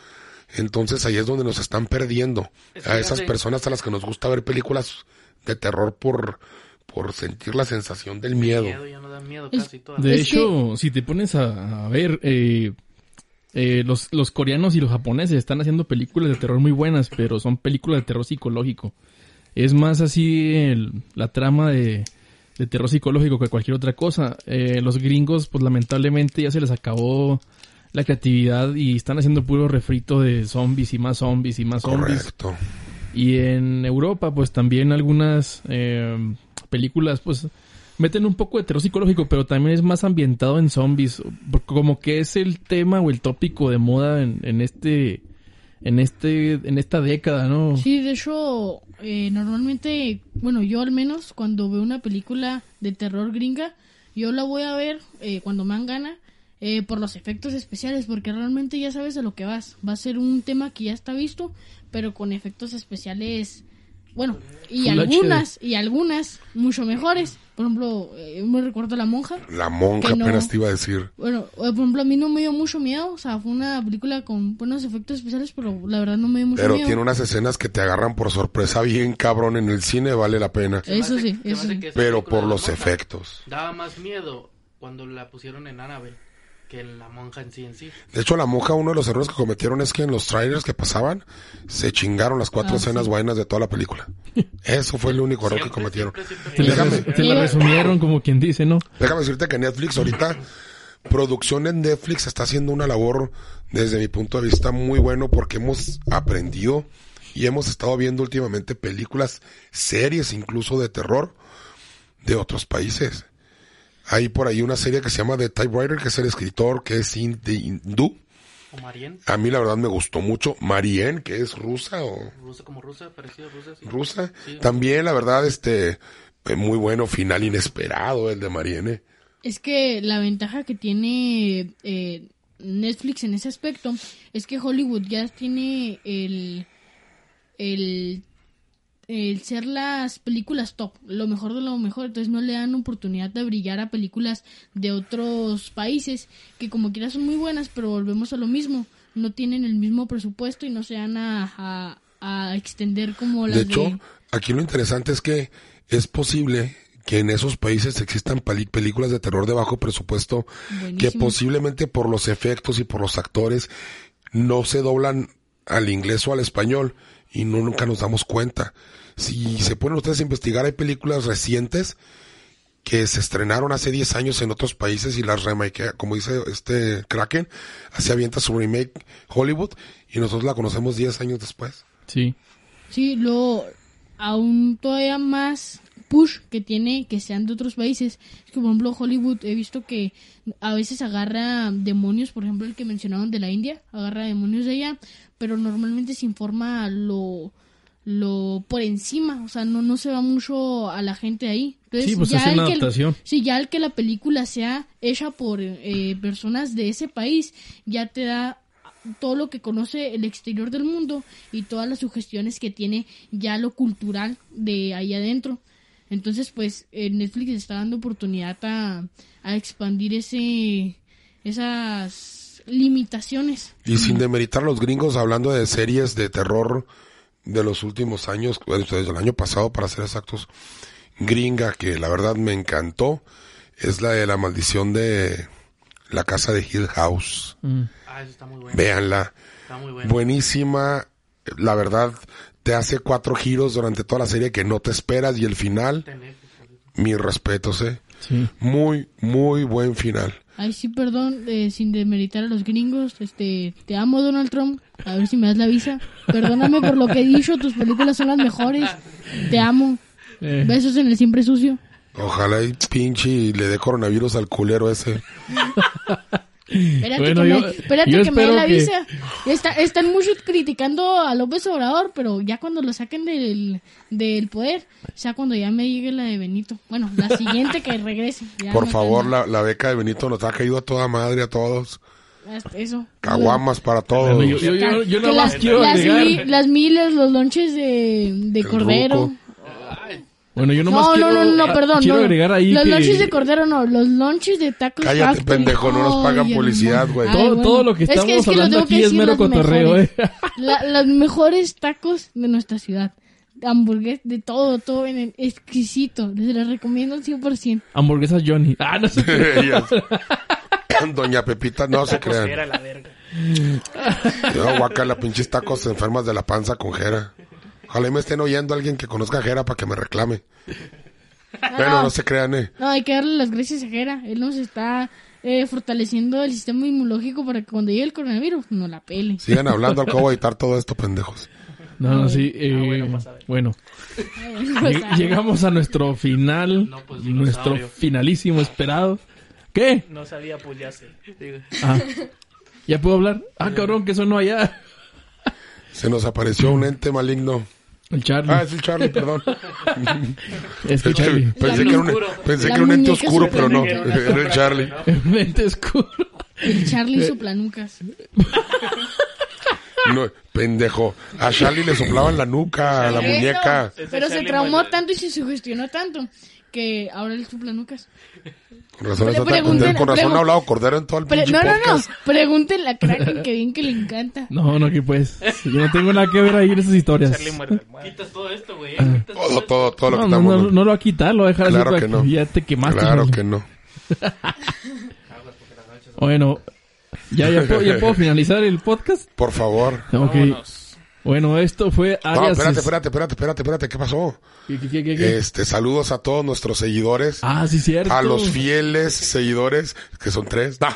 Entonces ahí es donde nos están perdiendo Es a esas personas a las que nos gusta ver películas de terror por, por sentir la sensación del miedo. Miedo, ya no da miedo Es- casi todas. De Es hecho, si te pones a, a ver, eh, eh, los, los coreanos y los japoneses están haciendo películas de terror muy buenas, pero son películas de terror psicológico. Es más así el- la trama de, de terror psicológico que cualquier otra cosa. Eh, los gringos, pues lamentablemente ya se les acabó la creatividad y están haciendo puro refrito de zombies y más zombies y más zombies. Correcto. Y en Europa, pues también algunas eh, películas, pues meten un poco de terror psicológico, pero también es más ambientado en zombies, como que es el tema o el tópico de moda en, en este, en este, en esta década, ¿no? Sí, de hecho, eh, normalmente, bueno, yo al menos cuando veo una película de terror gringa, yo la voy a ver eh, cuando me dan gana, eh, por los efectos especiales, porque realmente ya sabes a lo que vas. Va a ser un tema que ya está visto, pero con efectos especiales, bueno, y Full algunas, y algunas mucho mejores. Por ejemplo, eh, me recuerdo La Monja. La monja Que no. apenas te iba a decir. Bueno, eh, por ejemplo, a mí no me dio mucho miedo, o sea, fue una película con buenos efectos especiales, pero la verdad no me dio mucho Pero miedo. tiene unas escenas que te agarran por sorpresa bien cabrón en el cine, vale la pena. Eso sí, eso sí. Pero por los efectos. Daba más miedo cuando la pusieron en Annabelle que la monja en sí en sí. De hecho, la monja, uno de los errores que cometieron es que en los trailers que pasaban, se chingaron las cuatro Ah, escenas sí. buenas de toda la película. Eso fue el único error que cometieron. siempre, Déjame. te la resumieron como quien dice, ¿no? Déjame decirte que Netflix ahorita, producción en Netflix está haciendo una labor, desde mi punto de vista, muy bueno porque hemos aprendido y hemos estado viendo últimamente películas, series incluso de terror de otros países. Hay por ahí una serie que se llama The Typewriter, que es el escritor que es hindú. O Marien, A mí la verdad me gustó mucho. Marien, que es rusa o rusa como rusa, parecido a rusa. Sí. rusa. Sí. También la verdad, este, eh, muy bueno, final inesperado el de Mariene. Es que la ventaja que tiene eh, Netflix en ese aspecto es que Hollywood ya tiene el, el, el ser las películas top, lo mejor de lo mejor, entonces no le dan oportunidad de brillar a películas de otros países que como quiera son muy buenas, pero volvemos a lo mismo, no tienen el mismo presupuesto y no se van a, a, a extender como las De de... hecho, aquí lo interesante es que es posible que en esos países existan películas de terror de bajo presupuesto que posiblemente por los efectos y por los actores no se doblan al inglés o al español y no nunca nos damos cuenta. Si se ponen ustedes a investigar, hay películas recientes que se estrenaron hace 10 años en otros países y las remake, como dice este Kraken, así avienta su remake Hollywood y nosotros la conocemos 10 años después. Sí. Sí, lo aún todavía más push que tiene que sean de otros países. Es que, por ejemplo, Hollywood he visto que a veces agarra demonios, por ejemplo, el que mencionaron de la India, agarra demonios de allá, pero normalmente se informa lo lo por encima, o sea, no no se va mucho a la gente ahí. Entonces, Sí, pues ya hace el una que- adaptación. Sí, ya el que la película sea hecha por eh, personas de ese país, ya te da todo lo que conoce el exterior del mundo y todas las sugestiones que tiene ya lo cultural de ahí adentro. Entonces, pues, eh, Netflix está dando oportunidad a, a expandir ese esas limitaciones. Y sin demeritar a los gringos, hablando de series de terror de los últimos años, desde el año pasado para ser exactos, gringa, que la verdad me encantó, es la de la maldición de la casa de Hill House. Mm. Ah, eso está muy bueno. Véanla. Está muy bueno. Buenísima. La verdad, te hace cuatro giros durante toda la serie que no te esperas y el final, mis respetos, eh. Sí. Muy, muy buen final. Ay, sí, perdón, eh, sin demeritar a los gringos, este, te amo Donald Trump, a ver si me das la visa. Perdóname por lo que he dicho, tus películas son las mejores. Te amo. Eh, Besos en el siempre sucio. Ojalá y pinche le dé coronavirus al culero ese. Espérate Bueno, que, yo- me, espérate yo que me la que- visa. Está, están mucho criticando a López Obrador, pero ya cuando lo saquen del, del poder, ya cuando ya me llegue la de Benito. Bueno, la siguiente que regrese. ya Por no favor, la, la beca de Benito nos ha caído a toda madre a todos. Eso. Caguamas para todos. bueno, yo, yo, yo, yo Que nada más las, quiero las, agregar. mi- las miles, los lonches de, de cordero. ruco. Bueno, yo nomás No, quiero, no, no, no, perdón. quiero no. agregar ahí Los que lonches de cordero no, los lonches de tacos Cállate, Factory. pendejo, no nos pagan Ay, publicidad, güey. Todo, bueno. todo lo que Es estamos es que hablando tengo que aquí es mero las cotorreo, mejores. eh. La- los mejores tacos de nuestra ciudad. Hamburguesas, de todo, todo vienen exquisito. Les los recomiendo al 100%. Hamburguesas Johnny. Ah, no sé. Doña Pepita, no se crean. era la verga. Yo, guacala, pinches tacos enfermas de la panza con Jera. Ojalá y me estén oyendo alguien que conozca a Jera para que me reclame. Bueno, no se crean, eh. No, hay que darle las gracias a Jera. Él nos está eh, fortaleciendo el sistema inmunológico para que cuando llegue el coronavirus no la pele. Sigan hablando, al cabo de editar todo esto, pendejos. No, no, sí. eh, bueno, a ver. bueno, lleg- ah, llegamos a nuestro final. No, pues, nuestro finalísimo esperado. ¿Qué? No sabía, pues ya sé. Ah, ¿Ya puedo hablar? Ah, cabrón, que sonó allá. Se nos apareció un ente maligno. El Charlie. Ah, es el Charlie, perdón. es que Es que Charlie. pensé que era un, oscuro. pensé La que era un ente oscuro, pero no. Era el Charlie. Mente oscuro. El Charlie soplanucas. No, pendejo. A Charlie le soplaban la nuca, a la muñeca. Pero se traumó tanto y se sugestionó tanto que ahora el soplanucas. Con razón, pregunten- con razón pregun- ha hablado Cordero en todo el Pre- pinche no, no, no. podcast. Pregúntenle a Kraken que bien que le encanta. No, no, que pues. Yo no tengo nada que ver ahí en esas historias. Charlie muerde almohada. Quitas todo esto, güey. Ah. quitas Todo, esto. todo, todo lo que No, no, estamos... no, no lo va a quitar, lo va a dejar así Claro para que no. ya te quemaste. Claro Charlie. que no. Bueno, ya, ya, puedo, ya puedo finalizar el podcast. Por favor. Ok. Vámonos. Bueno, esto fue No, Arias. espérate, espérate, espérate, espérate, espérate. ¿Qué pasó? ¿Qué, qué, qué? Este, saludos a todos nuestros seguidores. Ah, sí, cierto. A los fieles seguidores, que son tres.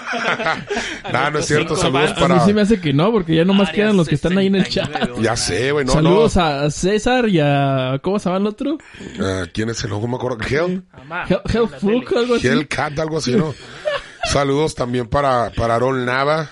No, no, no es cierto. cinco Saludos fans. A mí para. sí me hace que no, porque ya nomás Arias quedan los que están ahí en el chat. 69, Ya sé, güey, no, Saludos no. a César y a... ¿Cómo se llama el otro? Ah, ¿Quién es el ojo? No me acuerdo. Hell, Hell, Hellfunk, tele. algo así. Hellcat, algo así, ¿no? Saludos también para, para Aaron Nava,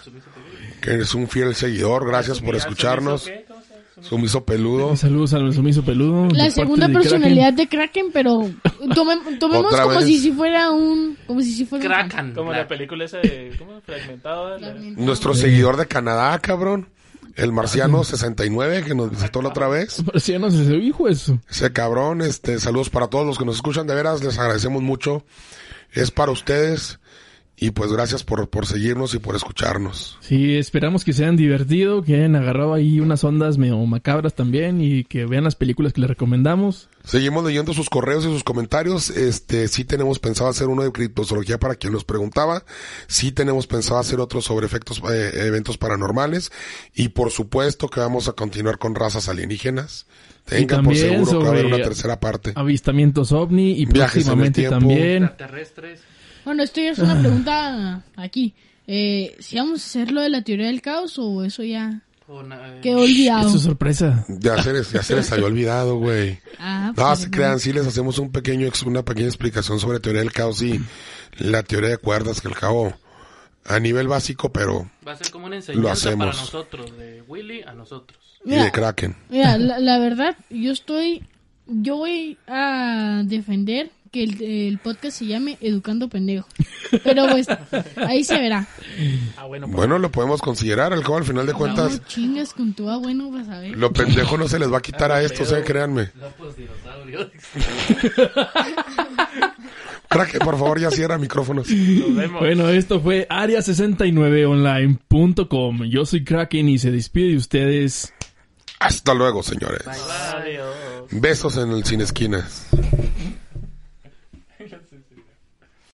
que es un fiel seguidor. Gracias por escucharnos. ¿Qué? ¿Cómo se llama? Sumiso peludo. Saludos al sumiso peludo. La segunda de personalidad de Kraken, pero tome- tomemos Otra como vez. si, si fuera un... Como si, si fuera un- Kraken. Como la película esa de... ¿Cómo? Fragmentado. la- Nuestro seguidor de Canadá, cabrón. El marciano 69, que nos visitó la otra vez. Kraken. Sí, no sé, hijo eso. Ese cabrón, este, saludos para todos los que nos escuchan, de veras, les agradecemos mucho. Es para ustedes. Y pues gracias por, por seguirnos y por escucharnos. Sí, esperamos que se hayan divertido, que hayan agarrado ahí unas ondas medio macabras también y que vean las películas que les recomendamos. Seguimos leyendo sus correos y sus comentarios. Este, sí tenemos pensado hacer uno de criptozoología para quien nos preguntaba. Sí tenemos pensado hacer otro sobre efectos, eh, eventos paranormales. Y por supuesto que vamos a continuar con razas alienígenas. Tengan por también seguro que va a haber una tercera parte. Avistamientos ovni y Viajes en el próximamente tiempo. también. Extraterrestres. Bueno, esto ya es una pregunta aquí. Eh, ¿Si vamos a hacer lo de la teoría del caos o eso ya na- quedó olvidado? Es sorpresa. Ya se les, ya se les había olvidado, güey. Ah, No, pues, se crean, sí les hacemos un pequeño, ex- una pequeña explicación sobre teoría del caos y la teoría de cuerdas, que el cabo a nivel básico, pero Va a ser como una Lo enseñanza hacemos. para nosotros, de Willy a nosotros. y de Kraken. Mira, la, la verdad, yo estoy, yo voy a defender que el, el podcast se llame Educando Pendejo. Pero pues, ahí se verá. Ah, bueno, pues, Bueno, lo podemos considerar, al cabo al final de cuentas, No chingas con tu ah, bueno, vas a ver. lo pendejo no se les va a quitar a estos, eh, créanme. Lopos dinosaurios. Kraken, por favor, ya cierra micrófonos. nos vemos. Bueno, esto fue Área69online.com. Yo soy Kraken y se despide de ustedes. Hasta luego, señores. Adiós. Besos en el Sin Esquinas.